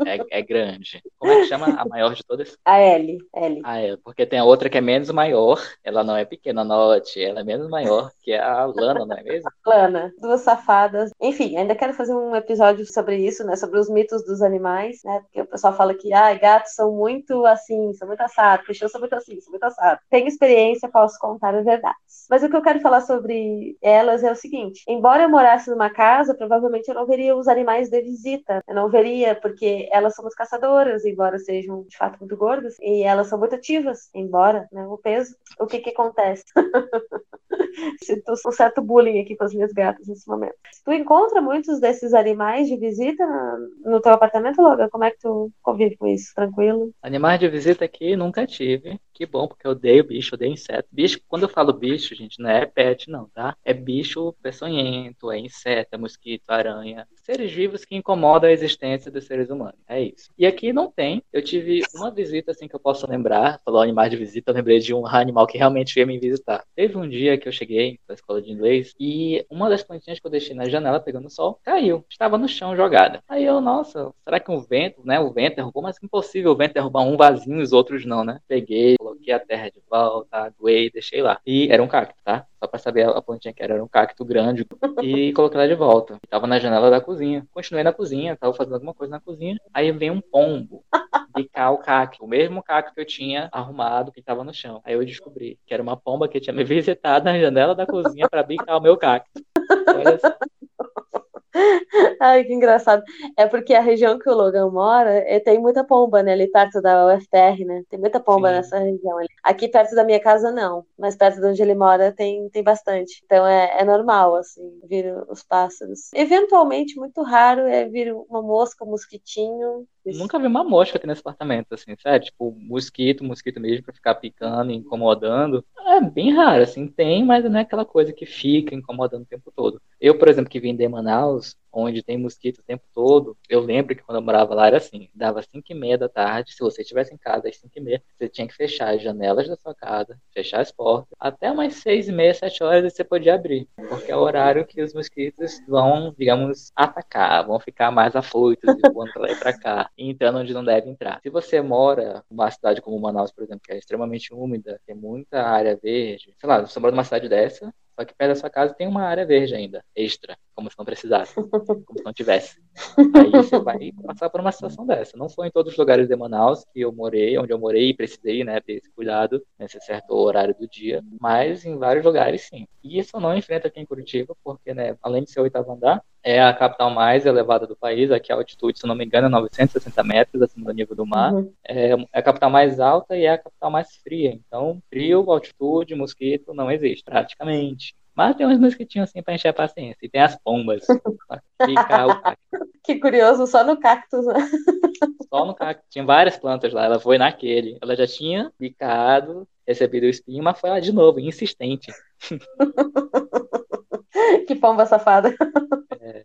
[SPEAKER 2] É, é, grande. Como é que chama a maior de todas?
[SPEAKER 1] A L. L.
[SPEAKER 2] A L. Porque tem a outra que é menos maior. Ela não é pequena, note. Ela é menos maior, que é a Lana, não é mesmo?
[SPEAKER 1] Lana. Duas safadas. Enfim, ainda quero fazer um episódio sobre isso, né? Sobre os mitos dos animais, né? Porque o pessoal fala que, ah, gatos são muito assim, são muito assados. Peixes são muito assim, são muito assados. Tenho experiência, posso contar as verdades. Mas o que eu quero falar sobre elas é o seguinte. Embora eu morasse numa casa, provavelmente eu não veria os animais de visita. Eu não veria, porque elas são caçadoras, embora sejam de fato muito gordas, e elas são muito ativas, embora né, o peso. O que que acontece? <laughs> Sinto um certo bullying aqui com as minhas gatas nesse momento. Tu encontra muitos desses animais de visita no teu apartamento, Logan? Como é que tu convive com isso? Tranquilo?
[SPEAKER 2] Animais de visita aqui nunca tive. Que bom, porque eu odeio bicho, odeio inseto. Bicho, quando eu falo bicho, gente, não é pet, não, tá? É bicho peçonhento, é inseto, é mosquito, aranha. Seres vivos que incomodam a existência dos seres humanos. É isso. E aqui não tem. Eu tive uma visita, assim, que eu posso lembrar. Falou animais de visita, eu lembrei de um animal que realmente veio me visitar. Teve um dia que eu cheguei na escola de inglês e uma das plantinhas que eu deixei na janela pegando sol caiu. Estava no chão jogada. Aí eu, nossa, será que o vento, né? O vento derrubou, mas impossível o vento derrubar um vasinho e os outros não, né? Peguei, coloquei a terra de volta, aguei, deixei lá. E era um cacto, tá? Só pra saber a plantinha que era, era um cacto grande. E <laughs> coloquei lá de volta. E tava na janela da cozinha. Continuei na cozinha, tava fazendo alguma coisa na cozinha. Aí vem um pombo bicar o cacto. O mesmo cacto que eu tinha arrumado que tava no chão. Aí eu descobri que era uma pomba que tinha me <laughs> visitado na janela da cozinha para bicar o meu cacto. Olha só. <laughs>
[SPEAKER 1] Ai, que engraçado. É porque a região que o Logan mora é, tem muita pomba, né? Ali perto da UFTR, né? Tem muita pomba Sim. nessa região ali. Aqui perto da minha casa, não. Mas perto de onde ele mora tem, tem bastante. Então é, é normal, assim, vir os pássaros. Eventualmente, muito raro é vir uma mosca, um mosquitinho.
[SPEAKER 2] Nunca vi uma mosca aqui nesse apartamento, assim, sério? Tipo, mosquito, mosquito mesmo, pra ficar picando, incomodando. É bem raro, assim, tem, mas não é aquela coisa que fica incomodando o tempo todo. Eu, por exemplo, que vim de Manaus, onde tem mosquito o tempo todo, eu lembro que quando eu morava lá era assim, dava 5 e meia da tarde, se você estivesse em casa às 5 e meia, você tinha que fechar as janelas da sua casa, fechar as portas, até umas 6 e meia, 7 horas você podia abrir, porque é o horário que os mosquitos vão, digamos, atacar, vão ficar mais afoitos e voando pra lá e pra cá, entrando onde não deve entrar. Se você mora numa cidade como Manaus, por exemplo, que é extremamente úmida, tem muita área verde, sei lá, você mora numa cidade dessa, só que perto da sua casa tem uma área verde ainda, extra, como se não precisasse, como se não tivesse. Aí você vai passar por uma situação dessa. Não foi em todos os lugares de Manaus que eu morei, onde eu morei e precisei, né, ter esse cuidado nesse certo horário do dia, mas em vários lugares sim. E isso não enfrento aqui em Curitiba, porque, né, além de ser o oitavo andar, é a capital mais elevada do país, aqui a altitude, se não me engano, é 960 metros acima do nível do mar. Uhum. É, é, a capital mais alta e é a capital mais fria. Então, frio, altitude, mosquito não existe, praticamente. Mas tem uns mosquitinhos assim pra encher a paciência. E tem as pombas. <laughs>
[SPEAKER 1] que curioso, só no cactus, né?
[SPEAKER 2] Só no cactus. Tinha várias plantas lá, ela foi naquele. Ela já tinha picado, recebido o espinho, mas foi lá de novo, insistente. <laughs>
[SPEAKER 1] que pomba safada.
[SPEAKER 2] É.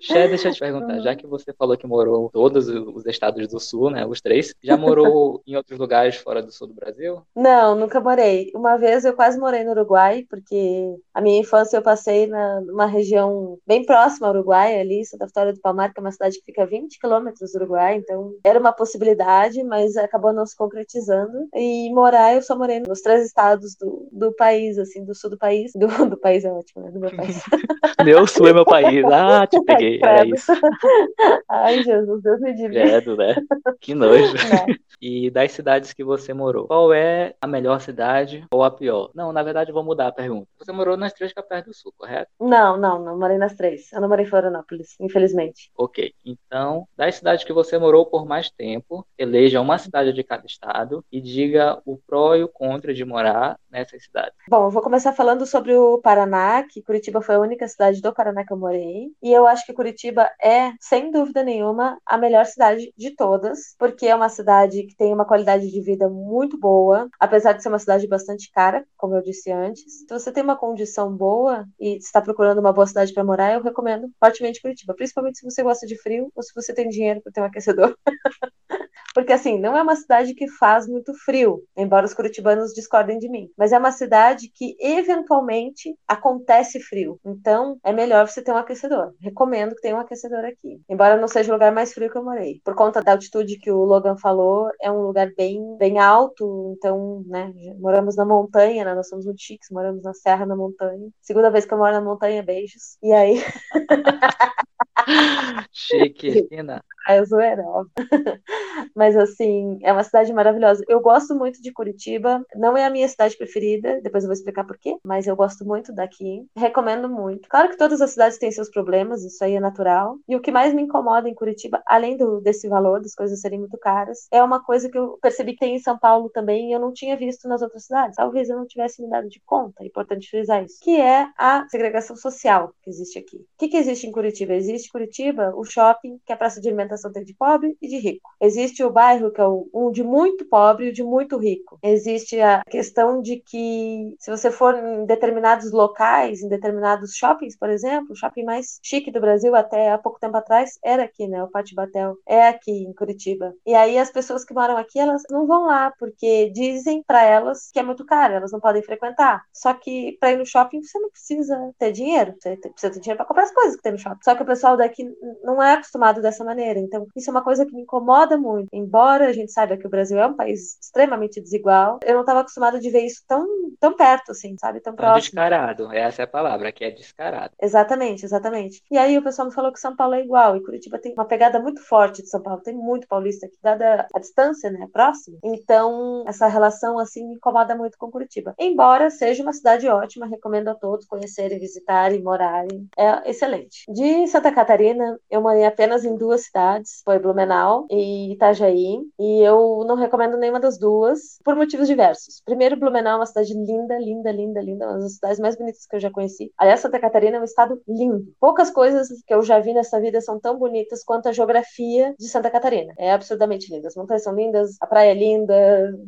[SPEAKER 2] Xé, deixa eu te perguntar, já que você falou que morou em todos os estados do sul, né, os três, já morou em outros lugares fora do sul do Brasil?
[SPEAKER 1] Não, nunca morei. Uma vez eu quase morei no Uruguai, porque a minha infância eu passei na, numa região bem próxima ao Uruguai, ali, Santa Vitória do Palmar, que é uma cidade que fica a 20 quilômetros do Uruguai, então era uma possibilidade, mas acabou não se concretizando. E morar, eu só morei nos três estados do, do país, assim, do sul do país. Do, do país é ótimo, né? Do meu país. <laughs>
[SPEAKER 2] meu sul é meu país. Ah, te peguei era isso. <laughs>
[SPEAKER 1] Ai, Jesus, Deus me livre.
[SPEAKER 2] Credo, né? Que nojo. <laughs> É. E das cidades que você morou, qual é a melhor cidade ou a pior? Não, na verdade, vou mudar a pergunta. Você morou nas três capitais do Sul, correto?
[SPEAKER 1] Não, não, não morei nas três. Eu não morei em Florianópolis, infelizmente.
[SPEAKER 2] Ok. Então, das cidades que você morou por mais tempo, eleja uma cidade de cada estado e diga o pró e o contra de morar nessas cidades.
[SPEAKER 1] Bom, eu vou começar falando sobre o Paraná, que Curitiba foi a única cidade do Paraná que eu morei. E eu acho que Curitiba é, sem dúvida nenhuma, a melhor cidade de todas, porque é uma cidade que tem uma qualidade de vida muito boa, apesar de ser uma cidade bastante cara, como eu disse antes. Se você tem uma condição boa e está procurando uma boa cidade para morar, eu recomendo fortemente Curitiba, principalmente se você gosta de frio ou se você tem dinheiro para ter um aquecedor. <laughs> Porque, assim, não é uma cidade que faz muito frio, embora os curitibanos discordem de mim. Mas é uma cidade que, eventualmente, acontece frio. Então, é melhor você ter um aquecedor. Recomendo que tenha um aquecedor aqui. Embora não seja o lugar mais frio que eu morei. Por conta da altitude que o Logan falou, é um lugar bem, bem alto. Então, né, moramos na montanha, né? Nós somos muito chiques, moramos na serra, na montanha. Segunda vez que eu moro na montanha, beijos. E aí... <laughs>
[SPEAKER 2] Chique, fina.
[SPEAKER 1] É zoeira, óbvio. Mas assim, é uma cidade maravilhosa. Eu gosto muito de Curitiba. Não é a minha cidade preferida, depois eu vou explicar por quê, mas eu gosto muito daqui. Recomendo muito. Claro que todas as cidades têm seus problemas, isso aí é natural. E o que mais me incomoda em Curitiba, além do, desse valor, das coisas serem muito caras, é uma coisa que eu percebi que tem em São Paulo também e eu não tinha visto nas outras cidades. Talvez eu não tivesse me dado de conta, é importante frisar isso. Que é a segregação social que existe aqui. O que, que existe em Curitiba? Existe em Curitiba o shopping, que é a praça de alimentação tem de pobre e de rico. Existe o bairro que é um de muito pobre e o de muito rico. Existe a questão de que se você for em determinados locais, em determinados shoppings, por exemplo, o shopping mais chique do Brasil até há pouco tempo atrás era aqui, né? O Pátio Batel é aqui em Curitiba. E aí as pessoas que moram aqui, elas não vão lá porque dizem para elas que é muito caro, elas não podem frequentar. Só que para ir no shopping você não precisa ter dinheiro, você precisa ter dinheiro para comprar as coisas que tem no shopping. Só que o pessoal daqui não é acostumado dessa maneira. Então, isso é uma coisa que me incomoda muito. Embora a gente saiba que o Brasil é um país extremamente desigual, eu não estava acostumada de ver isso tão, tão perto, assim, sabe? Tão próximo.
[SPEAKER 2] Descarado, essa é a palavra, que é descarado.
[SPEAKER 1] Exatamente, exatamente. E aí o pessoal me falou que São Paulo é igual, e Curitiba tem uma pegada muito forte de São Paulo, tem muito paulista aqui, dada a distância, né, próxima. Então, essa relação, assim, me incomoda muito com Curitiba. Embora seja uma cidade ótima, recomendo a todos conhecerem, visitarem, morarem. É excelente. De Santa Catarina, eu morei apenas em duas cidades, foi Blumenau e Itajaí, e eu não recomendo nenhuma das duas, por motivos diversos. Primeiro, Blumenau é uma cidade linda, linda, linda, linda, uma das cidades mais bonitas que eu já conheci. Aliás, Santa Catarina é um estado lindo. Poucas coisas que eu já vi nessa vida são tão bonitas quanto a geografia de Santa Catarina. É absurdamente linda. As montanhas são lindas, a praia é linda,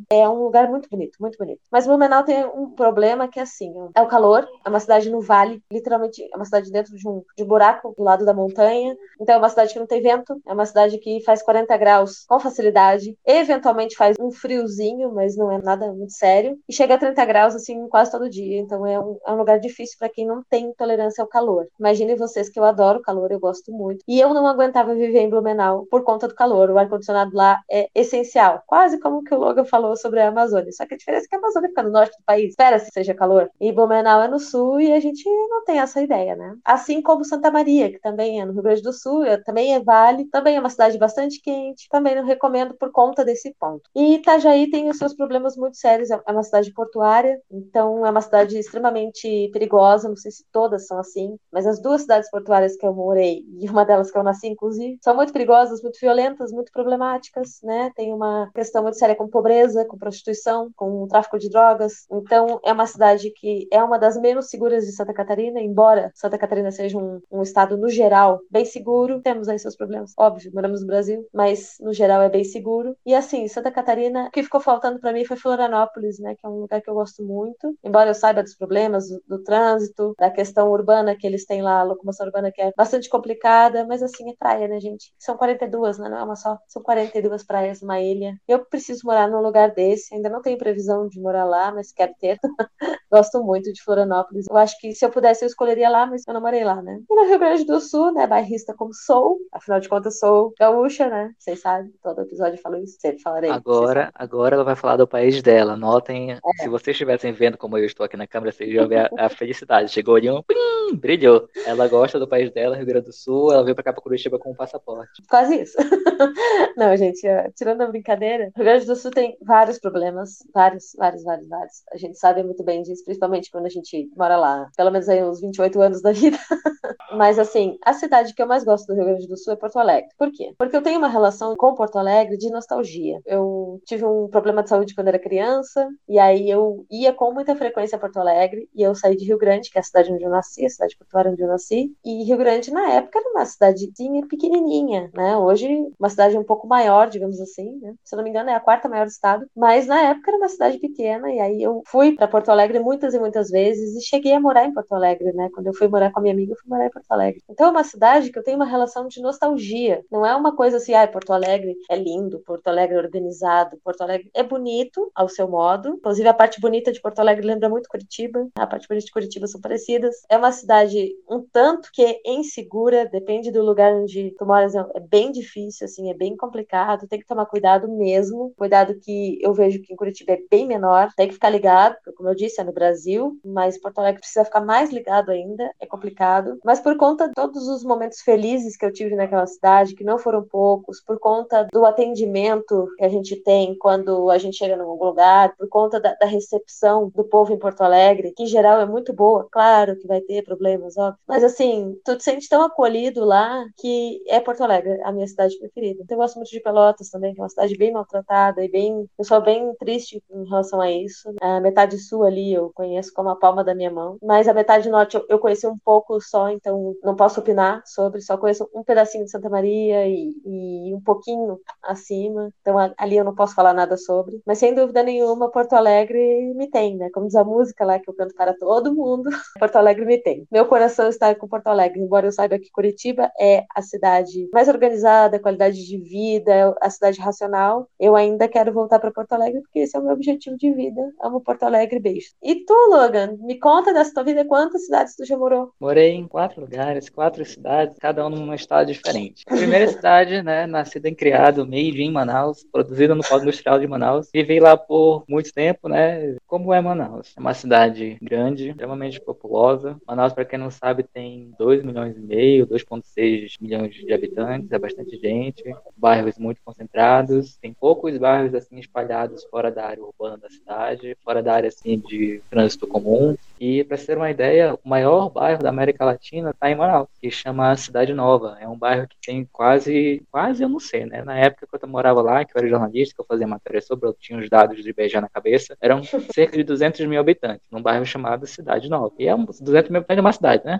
[SPEAKER 1] é um lugar muito bonito, muito bonito. Mas Blumenau tem um problema que é assim, é o calor, é uma cidade no vale, literalmente é uma cidade dentro de um, de um buraco do lado da montanha. Então é uma cidade que não tem vento, uma cidade que faz 40 graus com facilidade, eventualmente faz um friozinho, mas não é nada muito sério, e chega a 30 graus assim quase todo dia. Então é um, é um lugar difícil para quem não tem tolerância ao calor. Imaginem vocês que eu adoro calor, eu gosto muito. E eu não aguentava viver em Blumenau por conta do calor. O ar-condicionado lá é essencial, quase como que o Logan falou sobre a Amazônia. Só que a diferença é que a Amazônia fica no norte do país, espera-se seja calor. E Blumenau é no sul e a gente não tem essa ideia, né? Assim como Santa Maria, que também é no Rio Grande do Sul, também é vale, também é uma cidade bastante quente, também não recomendo por conta desse ponto. E Itajaí tem os seus problemas muito sérios, é uma cidade portuária, então é uma cidade extremamente perigosa, não sei se todas são assim, mas as duas cidades portuárias que eu morei, e uma delas que eu nasci, inclusive, são muito perigosas, muito violentas, muito problemáticas, né? Tem uma questão muito séria com pobreza, com prostituição, com tráfico de drogas. Então, é uma cidade que é uma das menos seguras de Santa Catarina, embora Santa Catarina seja um, um estado, no geral, bem seguro. Temos aí seus problemas, óbvio, moramos no Brasil, mas no geral é bem seguro. E assim, Santa Catarina, o que ficou faltando para mim foi Florianópolis, né? Que é um lugar que eu gosto muito, embora eu saiba dos problemas do, do trânsito, da questão urbana que eles têm lá, a locomoção urbana que é bastante complicada, mas assim, é praia, né, gente? São 42, né? Não é uma só. São 42 praias numa ilha. Eu preciso morar num lugar desse, ainda não tenho previsão de morar lá, mas quero ter. <laughs> Gosto muito de Florianópolis. Eu acho que se eu pudesse, eu escolheria lá, mas eu não morei lá, né? E no Rio Grande do Sul, né? Bairrista como sou, afinal de contas, sou gaúcha, né? Vocês sabem, todo episódio eu falo isso, sempre falarei.
[SPEAKER 2] Agora, agora ela vai falar do país dela. Notem, é. se vocês estivessem vendo como eu estou aqui na câmera, vocês iam ver a, a felicidade. Chegou ali um plim, brilhou. Ela gosta do país dela, Rio Grande do Sul, ela veio pra cá pra Curitiba com um passaporte.
[SPEAKER 1] Quase isso. <laughs> não, gente, tirando a brincadeira, Rio Grande do Sul tem vários problemas, vários, vários, vários, vários. A gente sabe muito bem disso, principalmente quando a gente mora lá, pelo menos aí uns 28 anos da vida. <laughs> Mas assim, a cidade que eu mais gosto do Rio Grande do Sul é Porto Alegre. Por quê? Porque eu tenho uma relação com Porto Alegre de nostalgia. Eu tive um problema de saúde quando era criança, e aí eu ia com muita frequência a Porto Alegre, e eu saí de Rio Grande, que é a cidade onde eu nasci, a cidade portuária onde eu nasci, e Rio Grande na época era uma cidadezinha pequenininha, né? Hoje uma cidade um pouco maior, digamos assim, né? Se eu não me engano é a quarta maior do estado, mas na época era uma cidade pequena, e aí eu fui para Porto Alegre muitas e muitas vezes e cheguei a morar em Porto Alegre, né? Quando eu fui morar com a minha amiga, eu fui morar em Porto Alegre. Então é uma cidade que eu tenho uma relação de nostalgia. Não é uma coisa assim, ah, Porto Alegre é lindo, Porto Alegre é organizado, Porto Alegre é bonito ao seu modo. Inclusive a parte bonita de Porto Alegre lembra muito Curitiba, a parte bonita de Curitiba são parecidas. É uma cidade um tanto que é insegura, depende do lugar onde tu moras, é bem difícil, assim, é bem complicado, tem que tomar cuidado mesmo. Cuidado que eu vejo que em Curitiba é bem menor, tem que ficar ligado, como eu disse, é no Brasil, mas Porto Alegre precisa ficar mais ligado ainda, é complicado. Mas por conta de todos os momentos felizes que eu tive naquela cidade, que não foram poucos, por conta do atendimento que a gente tem quando a gente chega num lugar, por conta da, da recepção do povo em Porto Alegre, que em geral é muito boa, claro que vai ter problemas, óbvio, mas assim, tu te sente tão acolhido lá que é Porto Alegre, a minha cidade preferida. Então, eu gosto muito de Pelotas também, que é uma cidade bem maltratada e bem, eu sou bem triste em relação a isso. A metade sul ali eu conheço como a palma da minha mão, mas a metade norte eu, eu conheci um pouco só, então não posso opinar sobre, só conheço um pedacinho de Santa Maria periferia e, e, um pouquinho acima. Então ali eu não posso falar nada sobre. Mas sem dúvida nenhuma, Porto Alegre me tem, né? Como diz a música lá que eu canto para todo mundo, <laughs> Porto Alegre me tem. Meu coração está com Porto Alegre, embora eu saiba que Curitiba é a cidade mais organizada, qualidade de vida, a cidade racional. Eu ainda quero voltar para Porto Alegre porque esse é o meu objetivo de vida. Amo Porto Alegre, beijo. E tu, Logan, me conta dessa tua vida, quantas cidades tu já morou?
[SPEAKER 2] Morei em quatro lugares, quatro cidades, cada um numa estado diferente. <laughs> Primeira cidade, né, nascida e criada, made em Manaus, produzida no Polo Industrial de Manaus. Vivi lá por muito tempo, né? Como é Manaus? É uma cidade grande, extremamente populosa. Manaus, para quem não sabe, tem 2 milhões e meio, 2,6 milhões de habitantes, é bastante gente, bairros muito concentrados, tem poucos bairros assim espalhados fora da área urbana da cidade, fora da área assim de trânsito comum. E para ter uma ideia, o maior bairro da América Latina está em Manaus, que chama Cidade Nova. É um bairro que tem quase, quase eu não sei, né? Na época que eu morava lá, que eu era jornalista, que eu fazia matéria sobre, eu tinha os dados de IBGE na cabeça, eram <laughs> cerca de 200 mil habitantes, num bairro chamado Cidade Nova. E é um, 200 mil <laughs> habitantes é uma cidade, né?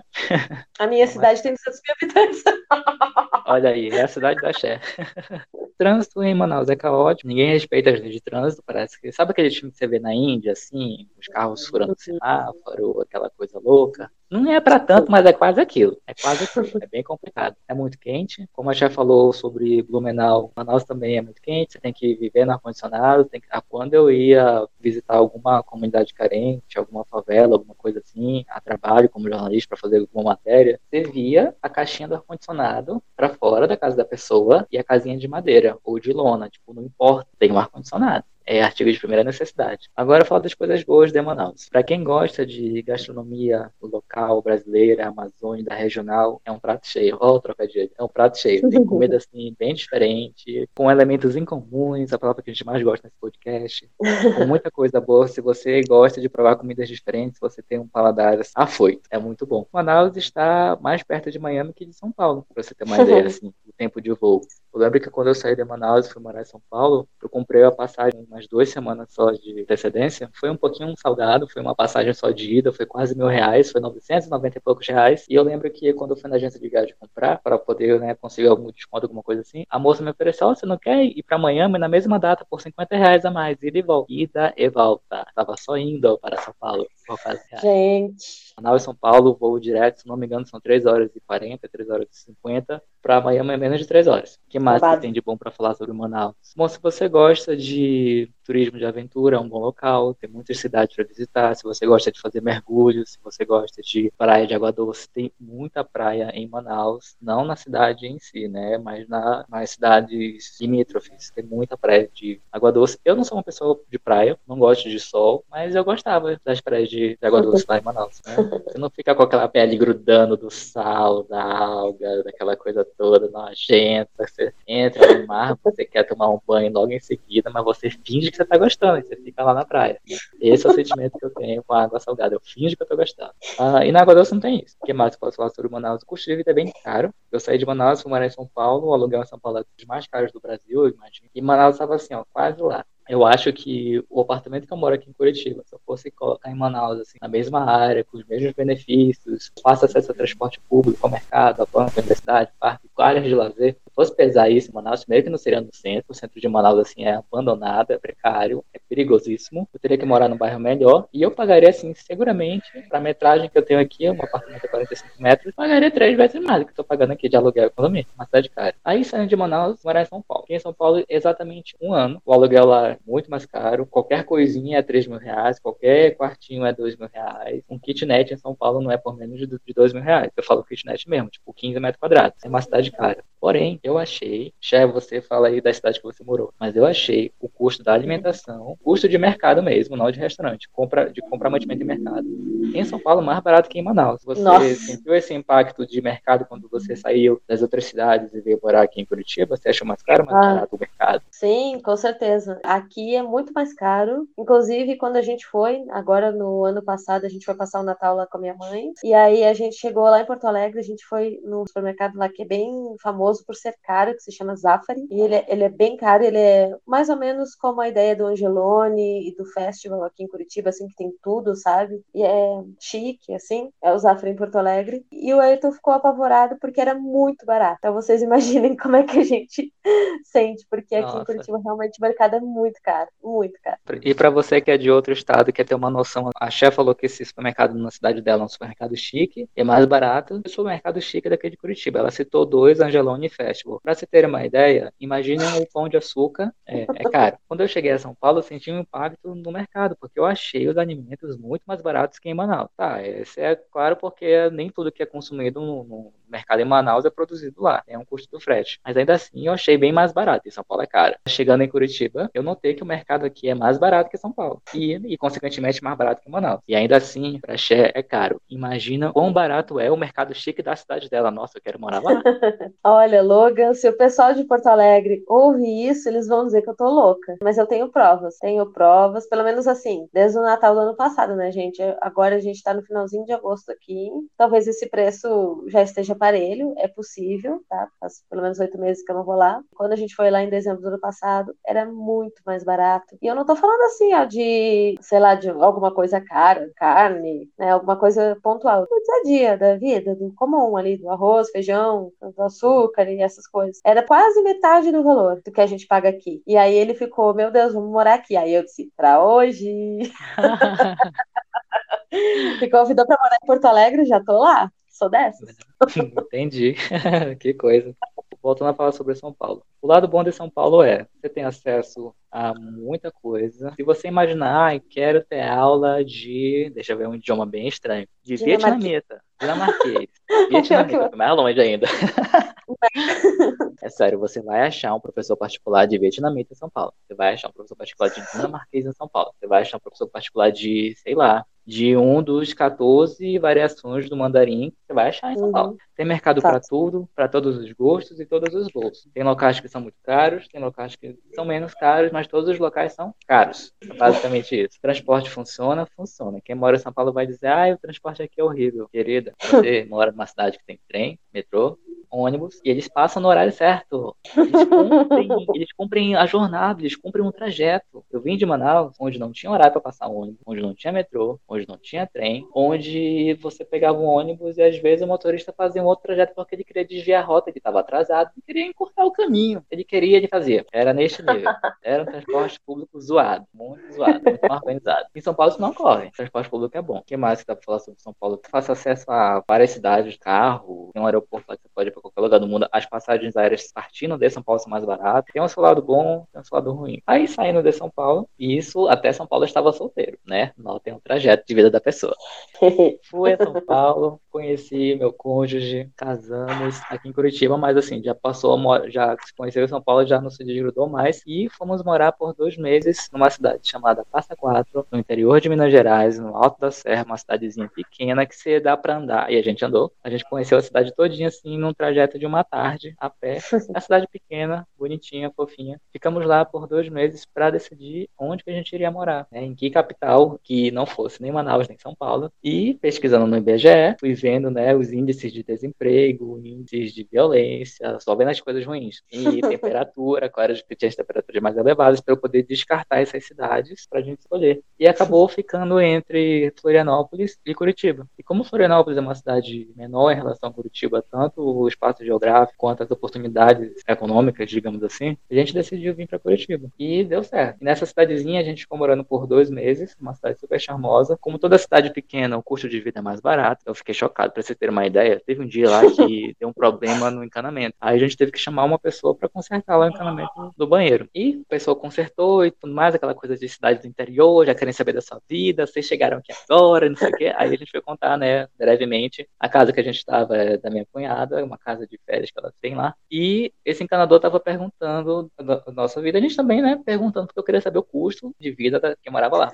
[SPEAKER 1] A minha cidade tem 200 mil habitantes. <laughs>
[SPEAKER 2] Olha aí, é a cidade da Xé. trânsito em Manaus é caótico, ninguém respeita as leis de trânsito, parece que. Sabe aquele filme que você vê na Índia, assim, os carros furando o semáforo, aquela coisa louca? Não é para tanto, mas é quase aquilo. É quase aquilo. É bem complicado. É muito quente. Como a já falou sobre Blumenau, Manaus também é muito quente. Você tem que viver no ar-condicionado. Que... Ah, quando eu ia visitar alguma comunidade carente, alguma favela, alguma coisa assim, a trabalho como jornalista para fazer alguma matéria, você via a caixinha do ar-condicionado para fora da casa da pessoa e a casinha de madeira ou de lona. Tipo, não importa, tem um ar-condicionado é artigo de primeira necessidade. Agora falo das coisas boas de Manaus. Para quem gosta de gastronomia local, brasileira, amazônica, regional, é um prato cheio. Ó, oh, trocadilho. É um prato cheio. Tem <laughs> comida assim bem diferente, com elementos incomuns, a palavra que a gente mais gosta nesse podcast. Com <laughs> muita coisa boa. Se você gosta de provar comidas diferentes, você tem um paladar assim, afoito. É muito bom. Manaus está mais perto de Miami que de São Paulo, para você ter uma <laughs> ideia assim, do tempo de voo. Eu lembro que quando eu saí de Manaus e fui morar em São Paulo, eu comprei a passagem umas duas semanas só de antecedência. Foi um pouquinho salgado, foi uma passagem só de ida, foi quase mil reais, foi 990 e poucos reais. E eu lembro que quando eu fui na agência de viagem comprar, para poder né, conseguir algum desconto, alguma coisa assim, a moça me ofereceu: oh, você não quer ir para Miami na mesma data por 50 reais a mais, ida e volta. Ida e volta. Tava só indo para São Paulo.
[SPEAKER 1] Gente.
[SPEAKER 2] Manaus e São Paulo, voo direto, se não me engano, são 3 horas e 40, 3 horas e 50. Para Miami é menos de 3 horas. O que mais que tem de bom para falar sobre Manaus? Bom, se você gosta de turismo de aventura, é um bom local, tem muitas cidades para visitar. Se você gosta de fazer mergulhos, se você gosta de praia de água doce, tem muita praia em Manaus, não na cidade em si, né, mas na, nas cidades limítrofes. Tem muita praia de água doce. Eu não sou uma pessoa de praia, não gosto de sol, mas eu gostava das praias de, de água doce lá em Manaus. Né? <laughs> Você não fica com aquela pele grudando do sal, da alga, daquela coisa toda nojenta. Você entra no mar, você quer tomar um banho logo em seguida, mas você finge que você tá gostando, e você fica lá na praia. Esse é o sentimento que eu tenho com a água salgada. Eu finge que eu tô gostando. Ah, e na água doce não tem isso. O que mais eu posso falar sobre Manaus? O custo de vida é bem caro. Eu saí de Manaus, fui morar em São Paulo, o aluguel em São Paulo é dos mais caros do Brasil, eu imagino. E Manaus estava assim, ó, quase lá eu acho que o apartamento que eu moro aqui em Curitiba, se eu fosse colocar em Manaus, assim, na mesma área, com os mesmos benefícios, fácil acesso a transporte público, ao mercado, a banco, a universidade, parque, áreas de lazer, se fosse pesar isso em Manaus, primeiro que não seria no centro, o centro de Manaus, assim, é abandonado, é precário, é perigosíssimo, eu teria que morar num bairro melhor, e eu pagaria, assim, seguramente, para a metragem que eu tenho aqui, um apartamento de 45 metros, pagaria três vezes mais do que eu tô pagando aqui de aluguel economia, uma cidade cara. Aí, saindo de Manaus, morar em São Paulo. Aqui em São Paulo, exatamente um ano, o aluguel lá muito mais caro. Qualquer coisinha é 3 mil reais, qualquer quartinho é 2 mil reais. Um kitnet em São Paulo não é por menos de 2 mil reais. Eu falo kitnet mesmo, tipo 15 metros quadrados. É uma cidade cara. Porém, eu achei, chefe, você fala aí da cidade que você morou, mas eu achei o custo da alimentação, custo de mercado mesmo, não de restaurante, compra, de comprar mantimento em mercado. Em São Paulo, mais barato que em Manaus. Você Nossa. sentiu esse impacto de mercado quando você saiu das outras cidades e veio morar aqui em Curitiba? Você achou mais caro mais ah, barato o mercado?
[SPEAKER 1] Sim, com certeza. Aqui é muito mais caro. Inclusive, quando a gente foi, agora no ano passado, a gente foi passar o Natal lá com a minha mãe. E aí a gente chegou lá em Porto Alegre, a gente foi no supermercado lá que é bem famoso famoso por ser caro, que se chama Zafari. E ele, é, ele é bem caro, ele é mais ou menos como a ideia do Angelone e do Festival aqui em Curitiba, assim, que tem tudo, sabe? E é chique, assim. É o Zafari em Porto Alegre. E o Ayrton ficou apavorado porque era muito barato. Então vocês <laughs> imaginem como é que a gente <laughs> sente, porque aqui Nossa. em Curitiba realmente o mercado é muito caro, muito caro.
[SPEAKER 2] E para você que é de outro estado e quer ter uma noção, a chefe falou que esse supermercado na cidade dela é um supermercado chique, é mais barato. O supermercado chique daqui de Curitiba. Ela citou dois Angelone Festival. Para você ter uma ideia, imagine o pão de açúcar, é, é caro. Quando eu cheguei a São Paulo, eu senti um impacto no mercado, porque eu achei os alimentos muito mais baratos que em Manaus. Tá, esse é claro porque nem tudo que é consumido no, no mercado em Manaus é produzido lá, é um custo do frete. Mas ainda assim eu achei bem mais barato, e São Paulo é caro. Chegando em Curitiba, eu notei que o mercado aqui é mais barato que São Paulo, e, e consequentemente mais barato que Manaus. E ainda assim, para Xé é caro. Imagina quão barato é o mercado chique da cidade dela. Nossa, eu quero morar lá. <laughs>
[SPEAKER 1] Olha, Logan, se o pessoal de Porto Alegre ouve isso, eles vão dizer que eu tô louca. Mas eu tenho provas, tenho provas, pelo menos assim, desde o Natal do ano passado, né, gente? Agora a gente tá no finalzinho de agosto aqui. Talvez esse preço já esteja aparelho, é possível, tá? Faz pelo menos oito meses que eu não vou lá. Quando a gente foi lá em dezembro do ano passado, era muito mais barato. E eu não tô falando assim, ó, de, sei lá, de alguma coisa cara, carne, né? Alguma coisa pontual. Do dia a dia da vida, do comum ali, do arroz, feijão, do açúcar e essas coisas. Era quase metade do valor do que a gente paga aqui. E aí ele ficou, meu Deus, vamos morar aqui. Aí eu disse, pra hoje. <laughs> Me convidou pra morar em Porto Alegre, já tô lá sou dessas. <laughs>
[SPEAKER 2] Entendi. <laughs> que coisa. Voltando a falar sobre São Paulo. O lado bom de São Paulo é, você tem acesso a muita coisa. Se você imaginar, ah, quero ter aula de, deixa eu ver um idioma bem estranho, de vietnamita, dinamarquês. Vietnamita, é mais longe ainda. É sério, você vai achar um professor particular de vietnamita em São Paulo. Você vai achar um professor particular de dinamarquês em São Paulo. Você vai achar um professor particular de, sei lá, de um dos 14 variações do mandarim você vai achar em São uhum. Paulo. Tem mercado para tudo, para todos os gostos e todos os bolsos. Tem locais que são muito caros, tem locais que são menos caros, mas todos os locais são caros. É basicamente isso. transporte funciona? Funciona. Quem mora em São Paulo vai dizer, ah, o transporte aqui é horrível. Querida, você mora numa cidade que tem trem, metrô, ônibus e eles passam no horário certo. Eles cumprem, <laughs> eles cumprem a jornada, eles cumprem um trajeto. Eu vim de Manaus, onde não tinha horário para passar ônibus, onde não tinha metrô, onde não tinha trem, onde você pegava um ônibus e às vezes o motorista fazia um outro trajeto porque ele queria desviar a rota, ele estava atrasado, ele queria encurtar o caminho. Ele queria, ele fazia. Era neste nível. Era um transporte público zoado, muito zoado, muito mal organizado. Em São Paulo isso não ocorre. O transporte público é bom. O que mais que dá para falar sobre São Paulo? Faça acesso a várias cidades de carro, tem um aeroporto lá que você pode ir qualquer lugar do mundo, as passagens aéreas partindo de São Paulo são mais baratas. Tem um seu lado bom, tem um seu lado ruim. Aí saindo de São Paulo, e isso até São Paulo estava solteiro, né? Não tem um trajeto de vida da pessoa. <laughs> Fui a São Paulo, conheci meu cônjuge, casamos aqui em Curitiba, mas assim, já passou, já se conheceu em São Paulo, já não se desgrudou mais, e fomos morar por dois meses numa cidade chamada Passa Quatro, no interior de Minas Gerais, no Alto da Serra, uma cidadezinha pequena que você dá para andar. E a gente andou, a gente conheceu a cidade todinha assim, num trajeto de uma tarde a pé. A cidade pequena, bonitinha, fofinha. Ficamos lá por dois meses para decidir onde que a gente iria morar, né? em que capital que não fosse nem Manaus nem São Paulo. E pesquisando no IBGE, fui vendo né, os índices de desemprego, índices de violência, só vendo as coisas ruins. E <laughs> temperatura, quais que tinha as temperaturas mais elevadas, para eu poder descartar essas cidades para a gente escolher. E acabou ficando entre Florianópolis e Curitiba. E como Florianópolis é uma cidade menor em relação a Curitiba, tanto o espaço geográfico quanto as oportunidades econômicas, digamos assim, a gente decidiu vir para Curitiba. E deu certo. E nessa cidadezinha a gente ficou morando por dois meses, uma cidade super charmosa. Como toda cidade pequena, o custo de vida é mais barato. Eu fiquei chocado, para você ter uma ideia. Teve um dia lá que <laughs> deu um problema no encanamento. Aí a gente teve que chamar uma pessoa para consertar lá o encanamento do banheiro. E a pessoa consertou e tudo mais, aquela coisa de cidade do interior, já querem saber da sua vida, vocês chegaram aqui agora, não sei o quê. Aí a gente foi contar, né, brevemente, a casa que a gente estava é da minha cunhada, uma casa de férias que ela tem lá. E esse encanador estava perguntando da nossa vida, a gente também, né, perguntando porque eu queria saber o custo de vida da que morava lá.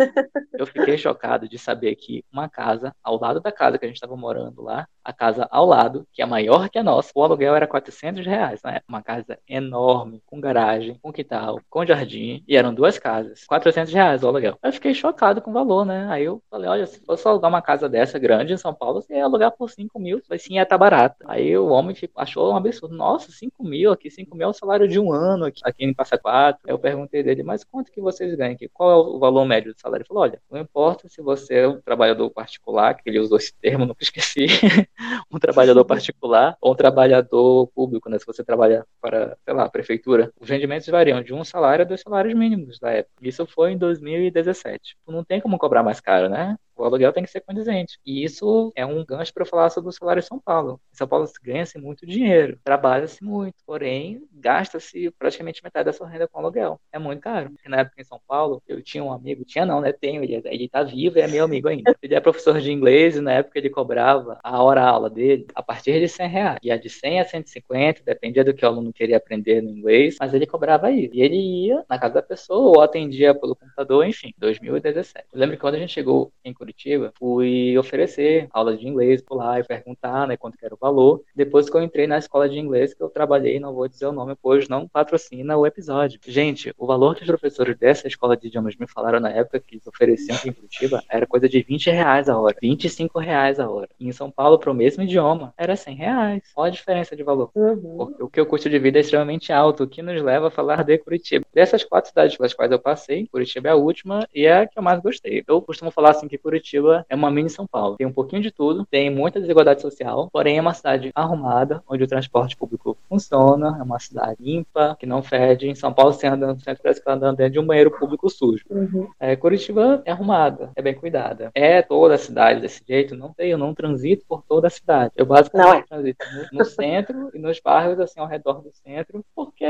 [SPEAKER 2] Eu fiquei chocado de saber que uma casa, ao lado da casa que a gente estava morando lá, a casa ao lado, que é maior que a nossa. O aluguel era 400 reais, né? Uma casa enorme, com garagem, com quintal, com jardim, e eram duas casas. 400 reais o aluguel. Eu fiquei chocado com o valor, né? Aí eu falei, olha, se fosse alugar uma casa dessa grande em São Paulo, você ia alugar por 5 mil, mas sim, ia estar tá. Aí o homem achou um absurdo. Nossa, 5 mil aqui, 5 mil é o salário de um ano aqui, aqui em Passa Quatro. Eu perguntei dele, mas quanto que vocês ganham aqui? Qual é o valor médio do salário? Ele falou, olha, não importa se você é um trabalhador particular, que ele usou esse termo, <laughs> nunca esqueci, <laughs> um trabalhador particular ou um trabalhador público, né? Se você trabalha para, sei lá, a prefeitura. Os rendimentos variam de um salário a dois salários mínimos da época. Isso foi em 2017. Não tem como cobrar mais caro, né? O aluguel tem que ser condizente. E isso é um gancho para falar sobre o salário em São Paulo. Em São Paulo se ganha-se muito dinheiro, trabalha-se muito, porém gasta-se praticamente metade da sua renda com aluguel. É muito caro. Porque na época em São Paulo, eu tinha um amigo, tinha não, né? Tenho, ele, ele tá vivo e é meu amigo ainda. Ele é professor de inglês e na época ele cobrava a hora-aula dele a partir de 100 reais. E a de 100 a 150, dependia do que o aluno queria aprender no inglês, mas ele cobrava isso. E ele ia na casa da pessoa ou atendia pelo computador, enfim, 2017. Eu lembro que quando a gente chegou em Curitiba, fui oferecer aulas de inglês por lá e perguntar, né, quanto era o valor. Depois que eu entrei na escola de inglês que eu trabalhei, não vou dizer o nome, pois não patrocina o episódio. Gente, o valor que os professores dessa escola de idiomas me falaram na época que eles ofereciam aqui em Curitiba era coisa de 20 reais a hora, 25 reais a hora. E em São Paulo, para o mesmo idioma, era 100 reais. Olha a diferença de valor. Uhum. O que o custo de vida é extremamente alto, o que nos leva a falar de Curitiba. Dessas quatro cidades pelas quais eu passei, Curitiba é a última e é a que eu mais gostei. Eu costumo falar assim que Curitiba é uma mini São Paulo. Tem um pouquinho de tudo, tem muita desigualdade social, porém é uma cidade arrumada, onde o transporte público funciona, é uma cidade limpa, que não fede. Em São Paulo, você anda no centro, parece que andando dentro de um banheiro público sujo. Uhum. É, Curitiba é arrumada, é bem cuidada. É toda a cidade desse jeito? Não tem, eu não transito por toda a cidade. Eu basicamente não é. transito no, no centro e nos bairros assim ao redor do centro, porque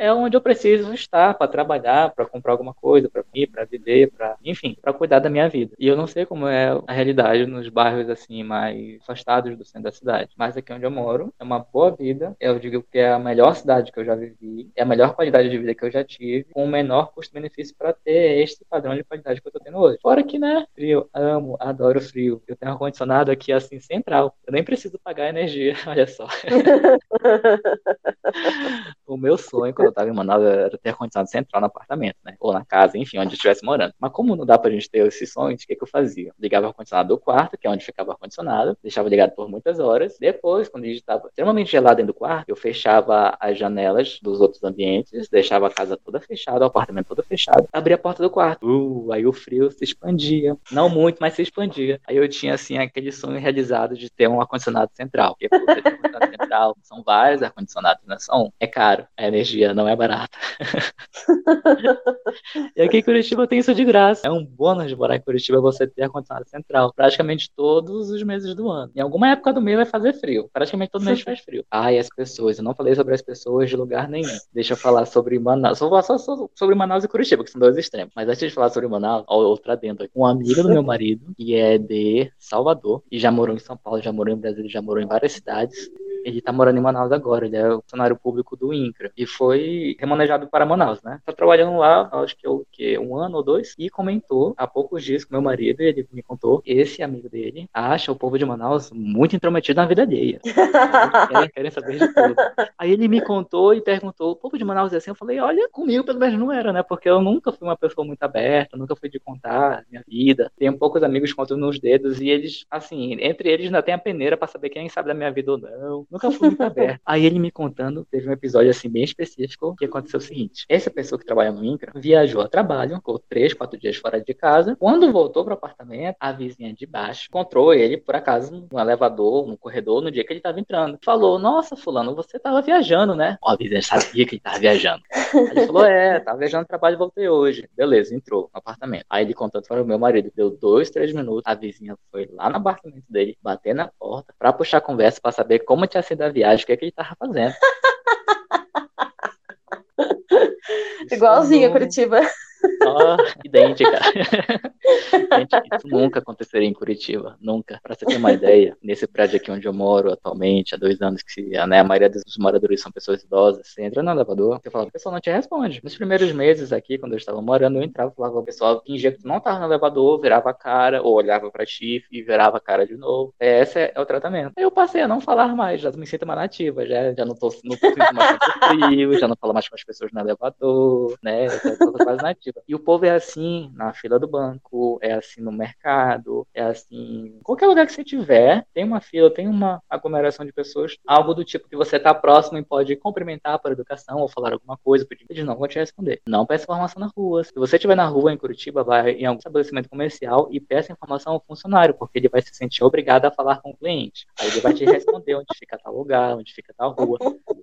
[SPEAKER 2] é onde eu preciso estar para trabalhar, para comprar alguma coisa, para ir, para viver, para, enfim, para cuidar da minha vida. E eu não sei como é a realidade nos bairros assim mais afastados do centro da cidade, mas aqui onde eu moro é uma boa vida. Eu digo que é a melhor cidade que eu já vivi, é a melhor qualidade de vida que eu já tive, com o menor custo-benefício para ter este padrão de qualidade que eu tô tendo hoje. Fora que, né, frio, amo, adoro frio. Eu tenho ar condicionado aqui assim central. Eu nem preciso pagar energia, <laughs> olha só. <laughs> o meu sonho quando eu tava em Manaus era ter ar-condicionado central no apartamento, né? Ou na casa, enfim, onde eu estivesse morando. Mas como não dá pra gente ter esses sonhos, o que, que eu fazia? Ligava o ar-condicionado do quarto, que é onde ficava o ar-condicionado, deixava ligado por muitas horas. Depois, quando estava extremamente gelado dentro do quarto, eu fechava as janelas dos outros ambientes, deixava a casa toda fechada, o apartamento todo fechado, abria a porta do quarto. Uh, aí o frio se expandia. Não muito, mas se expandia. Aí eu tinha, assim, aquele sonho realizado de ter um ar-condicionado central. Porque por ter um ar-condicionado <laughs> central, são vários ar-condicionados, é só um. É caro, a energia não é barata. <laughs> e aqui em Curitiba tem isso de graça. É um bônus de morar em Curitiba você ter ar-condicionado central. Praticamente todos os meses do ano. Em alguma época do mês vai fazer frio. Praticamente todo mês <laughs> faz frio. Ah, e as pessoas. Eu não falei sobre as pessoas de lugar nenhum. Deixa eu falar sobre Manaus. Vou falar só sobre Manaus e Curitiba, que são dois extremos. Mas antes de falar sobre Manaus, outra dentro aqui. Um amigo do meu marido, que é de Salvador, e já morou em São Paulo, já morou em Brasília, já morou em várias cidades. Ele tá morando em Manaus agora, ele é o funcionário público do INCRA. E foi remanejado para Manaus, né? Tá trabalhando lá, acho que, que um ano ou dois, e comentou há poucos dias com meu marido, ele me contou, esse amigo dele acha o povo de Manaus muito intrometido na vida alheia. <laughs> querem, querem saber de tudo. Aí ele me contou e perguntou, o povo de Manaus é assim? Eu falei, olha, comigo pelo menos não era, né? Porque eu nunca fui uma pessoa muito aberta, nunca fui de contar minha vida. Tenho poucos amigos conto nos dedos, e eles, assim, entre eles ainda tem a peneira para saber quem sabe da minha vida ou não. Nunca fui muito aberto. Aí ele me contando, teve um episódio assim bem específico que aconteceu o seguinte: essa pessoa que trabalha no INCRA viajou a trabalho, ficou três, quatro dias fora de casa. Quando voltou para o apartamento, a vizinha de baixo encontrou ele, por acaso, no elevador, no corredor, no dia que ele estava entrando. Falou: Nossa, Fulano, você estava viajando, né? Ó, a vizinha sabia que ele estava viajando. Aí ele falou: É, tava viajando trabalho e voltei hoje. Beleza, entrou no apartamento. Aí ele contando para o meu marido, deu dois, três minutos. A vizinha foi lá no apartamento dele, bater na porta, para puxar conversa, para saber como tinha sido a viagem, o que, é que ele estava fazendo. <laughs>
[SPEAKER 1] Igualzinho a Curitiba.
[SPEAKER 2] Ó, idêntica. <laughs> Gente, isso nunca aconteceria em Curitiba, nunca. Para você ter uma ideia, nesse prédio aqui onde eu moro atualmente, há dois anos que né, a maioria dos moradores são pessoas idosas, você entra no elevador, você fala, o pessoal não te responde. Nos primeiros meses aqui, quando eu estava morando, eu entrava e falava, o pessoal fingia que tu não estava no elevador, virava a cara, ou olhava para ti e virava a cara de novo. É, esse é, é, o tratamento. Aí eu passei a não falar mais, já me sinto uma nativa, já, já não tô, tô mais frio, já não falo mais com as pessoas no elevador, né? Já tô quase nativa. E o povo é assim na fila do banco, é assim no mercado, é assim. Qualquer lugar que você tiver, tem uma fila, tem uma aglomeração de pessoas, algo do tipo que você tá próximo e pode cumprimentar para educação ou falar alguma coisa, pedir, eles não vão te responder. Não peça informação na rua. Se você estiver na rua em Curitiba, vai em algum estabelecimento comercial e peça informação ao funcionário, porque ele vai se sentir obrigado a falar com o cliente. Aí ele vai te responder onde fica tal lugar, onde fica tal rua.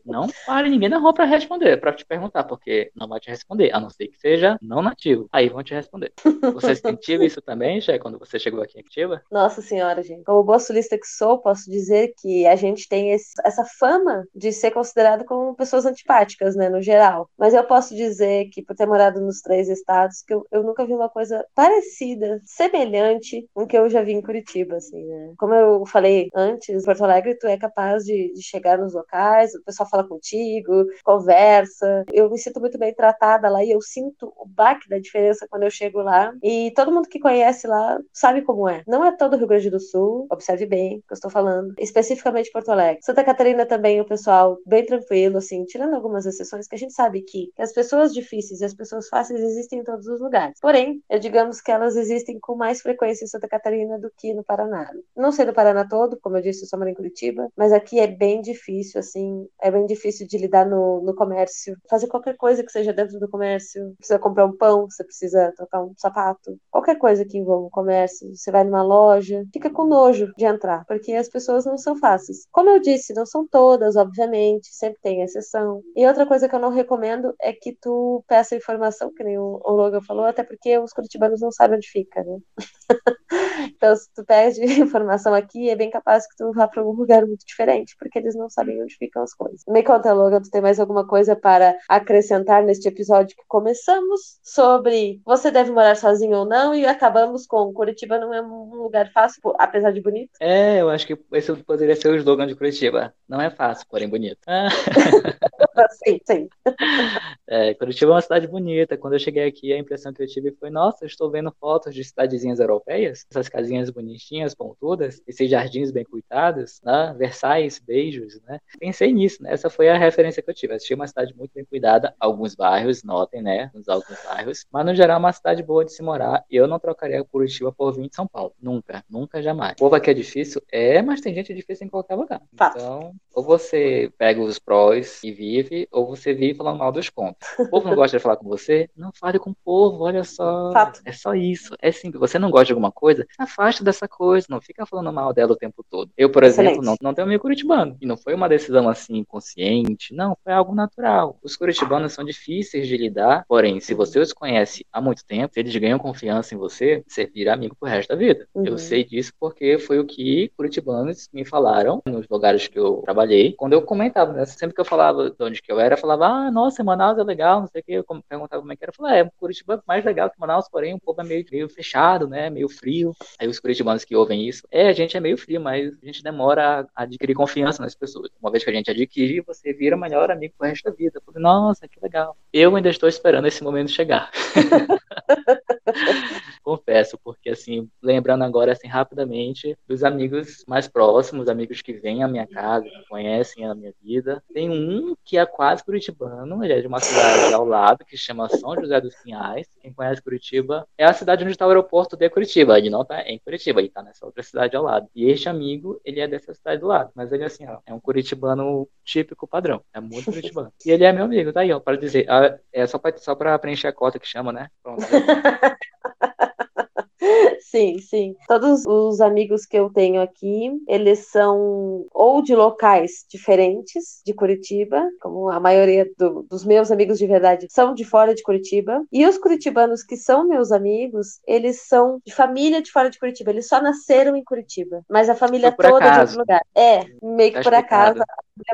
[SPEAKER 2] Não pare ninguém na rua para responder, para te perguntar, porque não vai te responder, a não ser que seja não nativo. Aí vão te responder. Você sentiu isso também, Jé, quando você chegou aqui em Ativa?
[SPEAKER 1] Nossa senhora, gente. Como boa sulista que sou, posso dizer que a gente tem esse, essa fama de ser considerado como pessoas antipáticas, né, no geral. Mas eu posso dizer que, por ter morado nos três estados, que eu, eu nunca vi uma coisa parecida, semelhante com o que eu já vi em Curitiba, assim, né? Como eu falei antes, Porto Alegre, tu é capaz de, de chegar nos locais, o pessoal fala contigo, conversa. Eu me sinto muito bem tratada lá e eu sinto o baque da diferença quando eu chego lá. E todo mundo que conhece lá sabe como é. Não é todo o Rio Grande do Sul, observe bem o que eu estou falando, especificamente Porto Alegre. Santa Catarina também, o pessoal bem tranquilo, assim, tirando algumas exceções, que a gente sabe que as pessoas difíceis e as pessoas fáceis existem em todos os lugares. Porém, eu digamos que elas existem com mais frequência em Santa Catarina do que no Paraná. Não sei do Paraná todo, como eu disse, eu moro em Curitiba, mas aqui é bem difícil, assim, é bem difícil de lidar no, no comércio. Fazer qualquer coisa que seja dentro do comércio, precisa comprar um pão, você precisa trocar um sapato, qualquer coisa que envolva o comércio, você vai numa loja, fica com nojo de entrar, porque as pessoas não são fáceis. Como eu disse, não são todas, obviamente, sempre tem exceção. E outra coisa que eu não recomendo é que tu peça informação, que nem o, Logan falou, até porque os curitibanos não sabem onde fica, né? <laughs> então, se tu pede <laughs> informação aqui, é bem capaz que tu vá para algum lugar muito diferente, porque eles não sabem onde ficam as coisas. Me conta, Logan, tu tem mais alguma coisa para acrescentar neste episódio que começamos sobre você deve morar sozinho ou não e acabamos com Curitiba não é um lugar fácil, apesar de bonito?
[SPEAKER 2] É, eu acho que esse poderia ser o slogan de Curitiba. Não é fácil, porém bonito. Ah. <laughs>
[SPEAKER 1] sim, sim. <laughs>
[SPEAKER 2] É, Curitiba é uma cidade bonita. Quando eu cheguei aqui, a impressão que eu tive foi: nossa, eu estou vendo fotos de cidadezinhas europeias, essas casinhas bonitinhas, pontudas, esses jardins bem cuidados, né? Versailles, beijos, né? Pensei nisso, né? Essa foi a referência que eu tive. Achei uma cidade muito bem cuidada, alguns bairros, notem, né? Nos alguns bairros, mas no geral, é uma cidade boa de se morar. Eu não trocaria Curitiba por vir de São Paulo. Nunca, nunca, jamais. O povo aqui é difícil? É, mas tem gente difícil em qualquer lugar. Então, ou você pega os prós e vive, ou você vive falando mal dos contos. O povo não gosta de falar com você? Não fale com o povo, olha só.
[SPEAKER 1] Fato.
[SPEAKER 2] É só isso. É simples. Você não gosta de alguma coisa? Afaste dessa coisa, não fica falando mal dela o tempo todo. Eu, por Excelente. exemplo, não, não tenho amigo curitibano. E não foi uma decisão assim consciente, não, foi algo natural. Os curitibanos são difíceis de lidar, porém, se você os conhece há muito tempo, eles ganham confiança em você, você vira amigo pro resto da vida. Uhum. Eu sei disso porque foi o que curitibanos me falaram nos lugares que eu trabalhei. Quando eu comentava, né? Sempre que eu falava de onde que eu era, falava, ah, nossa, Manaus é legal, não sei o que. Eu perguntava como é que era. Eu falava, é, Curitiba é mais legal que Manaus, porém o povo é meio, meio fechado, né? Meio frio. Aí os curitibanos que ouvem isso, é, a gente é meio frio, mas a gente demora a adquirir confiança nas pessoas. Uma vez que a gente adquire, você vira melhor amigo pro resto da vida. Eu falei, nossa, que legal. Eu ainda estou esperando esse momento chegar. <laughs> Confesso, porque assim, lembrando agora assim rapidamente dos amigos mais próximos, amigos que vêm à minha casa, que conhecem a minha vida. Tem um que é quase curitibano, ele é de uma cidade ao lado que chama São José dos Pinhais. Quem conhece Curitiba é a cidade onde está o aeroporto de Curitiba. Ele não está em Curitiba, ele está nessa outra cidade ao lado. E este amigo, ele é dessa cidade do lado, mas ele assim, ó, é um curitibano típico padrão, é muito curitibano. e ele é meu amigo, tá aí, ó, para dizer, ah, é só para só para preencher a cota que chama, né? Pronto. <laughs> <laughs>
[SPEAKER 1] Sim, sim. Todos os amigos que eu tenho aqui, eles são ou de locais diferentes de Curitiba, como a maioria do, dos meus amigos de verdade são de fora de Curitiba. E os curitibanos que são meus amigos, eles são de família de fora de Curitiba. Eles só nasceram em Curitiba, mas a família toda é de outro lugar. É, meio que tá por acaso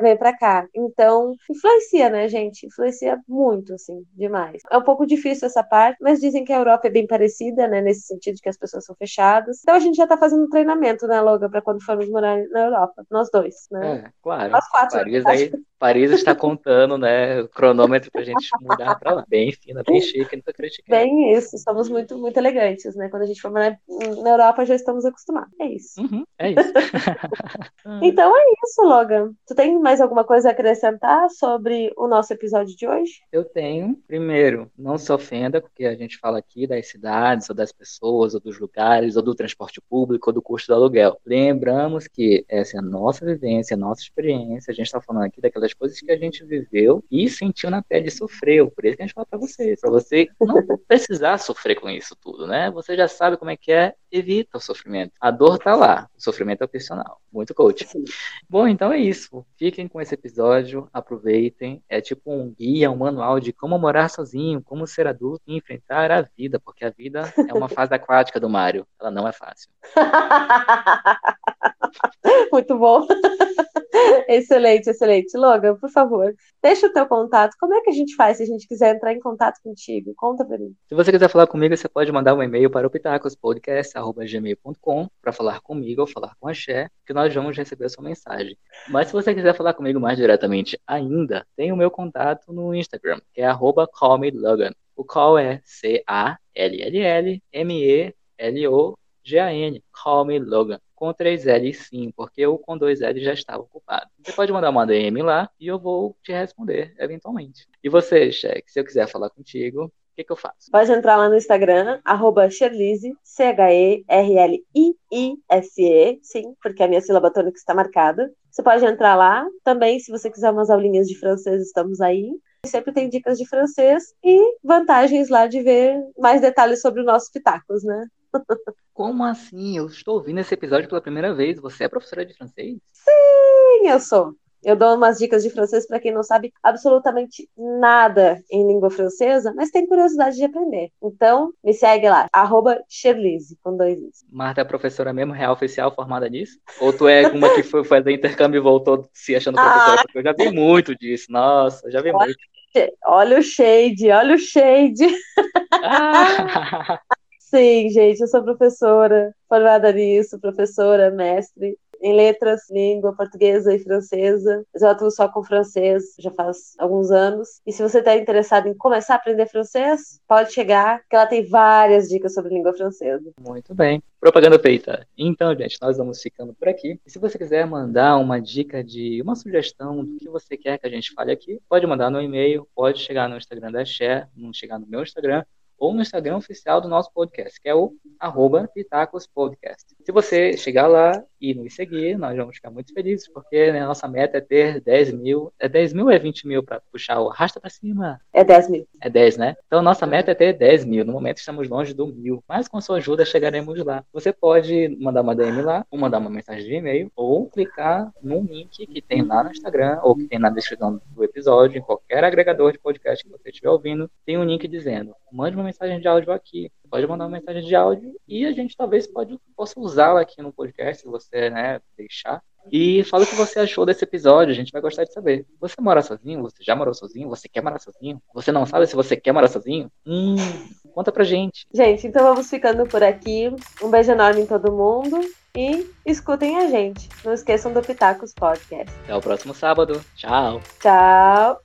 [SPEAKER 1] veio para cá. Então, influencia, né, gente? Influencia muito, assim, demais. É um pouco difícil essa parte, mas dizem que a Europa é bem parecida, né, nesse sentido de que as pessoas são fechadas. Então a gente já tá fazendo treinamento, né, Loga, para quando formos morar na Europa, nós dois, né?
[SPEAKER 2] É, claro.
[SPEAKER 1] Nós quatro.
[SPEAKER 2] Paris, aí, Paris está <laughs> contando, né, o cronômetro pra gente mudar pra lá. Bem fina, bem chique, não tô criticando.
[SPEAKER 1] Bem isso, somos muito, muito elegantes, né? Quando a gente for morar na Europa, já estamos acostumados. É isso.
[SPEAKER 2] Uhum, é isso. <laughs> <laughs>
[SPEAKER 1] então é isso, Logan. Tu tem mais alguma coisa a acrescentar sobre o nosso episódio de hoje?
[SPEAKER 2] Eu tenho. Primeiro, não se ofenda, porque a gente fala aqui das cidades, ou das pessoas, ou dos lugares, ou do transporte público, ou do custo do aluguel. Lembramos que essa é a nossa vivência, a nossa experiência. A gente está falando aqui daquelas coisas que a gente viveu e sentiu na pele e sofreu. Por isso que a gente fala para vocês, para você não precisar sofrer com isso tudo, né? Você já sabe como é que é, evita o sofrimento. A dor tá lá, o sofrimento é opcional. Muito coach. Sim. Bom, então é isso. Fiquem com esse episódio, aproveitem. É tipo um guia, um manual de como morar sozinho, como ser adulto e enfrentar a vida, porque a vida é uma <laughs> fase aquática do Mário. Ela não é fácil. <laughs>
[SPEAKER 1] Muito bom. <laughs> excelente, excelente. Logan, por favor, deixa o teu contato. Como é que a gente faz se a gente quiser entrar em contato contigo? Conta pra mim.
[SPEAKER 2] Se você quiser falar comigo, você pode mandar um e-mail para o pitacospodcast.gmail.com para falar comigo ou falar com a Xé, que nós vamos receber a sua mensagem. Mas se você quiser falar comigo mais diretamente ainda, tem o meu contato no Instagram, que é arroba callmelogan. O call é C-A-L-L-L-M-E-L-O-G-A-N. Call me Logan com três L sim, porque o com dois L já estava ocupado. Você pode mandar uma DM lá e eu vou te responder eventualmente. E você, Cheque, se eu quiser falar contigo, o que, que, eu faço?
[SPEAKER 1] Pode entrar lá no Instagram, arroba Sherlise, C-H-E-R-L-I-I-S-E, sim, porque a minha sílaba tônica está marcada. Você pode entrar lá. Também, se você quiser umas aulinhas de francês, estamos aí. Sempre tem dicas de francês e vantagens lá de ver mais detalhes sobre o nosso Pitacos, né?
[SPEAKER 2] Como assim? Eu estou ouvindo esse episódio pela primeira vez. Você é professora de francês?
[SPEAKER 1] Sim, eu sou. Eu dou umas dicas de francês para quem não sabe absolutamente nada em língua francesa, mas tem curiosidade de aprender. Então, me segue lá, arroba Sherlise, com dois is.
[SPEAKER 2] Marta é professora mesmo, real oficial, formada nisso? Ou tu é uma que foi fazer intercâmbio e voltou se achando professora? Ah. Porque eu já vi muito disso, nossa, já vi olha, muito.
[SPEAKER 1] Olha o shade, olha o shade. Ah. <laughs> Sim, gente, eu sou professora, formada nisso, professora, mestre em letras, língua portuguesa e francesa. Eu atuo só com francês já faz alguns anos. E se você está interessado em começar a aprender francês, pode chegar, que ela tem várias dicas sobre língua francesa.
[SPEAKER 2] Muito bem. Propaganda feita. Então, gente, nós vamos ficando por aqui. E se você quiser mandar uma dica de uma sugestão do que você quer que a gente fale aqui, pode mandar no e-mail, pode chegar no Instagram da Share, não chegar no meu Instagram, ou no Instagram oficial do nosso podcast, que é o arroba Pitacos Podcast. Se você chegar lá e nos seguir, nós vamos ficar muito felizes, porque né, a nossa meta é ter 10 mil. É 10 mil ou é 20 mil para puxar o arrasta para cima?
[SPEAKER 1] É 10 mil.
[SPEAKER 2] É 10, né? Então nossa meta é ter 10 mil. No momento estamos longe do mil, mas com sua ajuda chegaremos lá. Você pode mandar uma DM lá, ou mandar uma mensagem de e-mail, ou clicar no link que tem lá no Instagram, ou que tem na descrição do episódio, em qualquer agregador de podcast que você estiver ouvindo, tem um link dizendo: mande uma mensagem de áudio aqui. Pode mandar uma mensagem de áudio e a gente talvez pode, possa usá-la aqui no podcast, se você né, deixar. E fala o que você achou desse episódio, a gente vai gostar de saber. Você mora sozinho? Você já morou sozinho? Você quer morar sozinho? Você não sabe se você quer morar sozinho? Hum, conta pra gente.
[SPEAKER 1] Gente, então vamos ficando por aqui. Um beijo enorme em todo mundo e escutem a gente. Não esqueçam do Pitacos Podcast.
[SPEAKER 2] Até o próximo sábado. Tchau.
[SPEAKER 1] Tchau.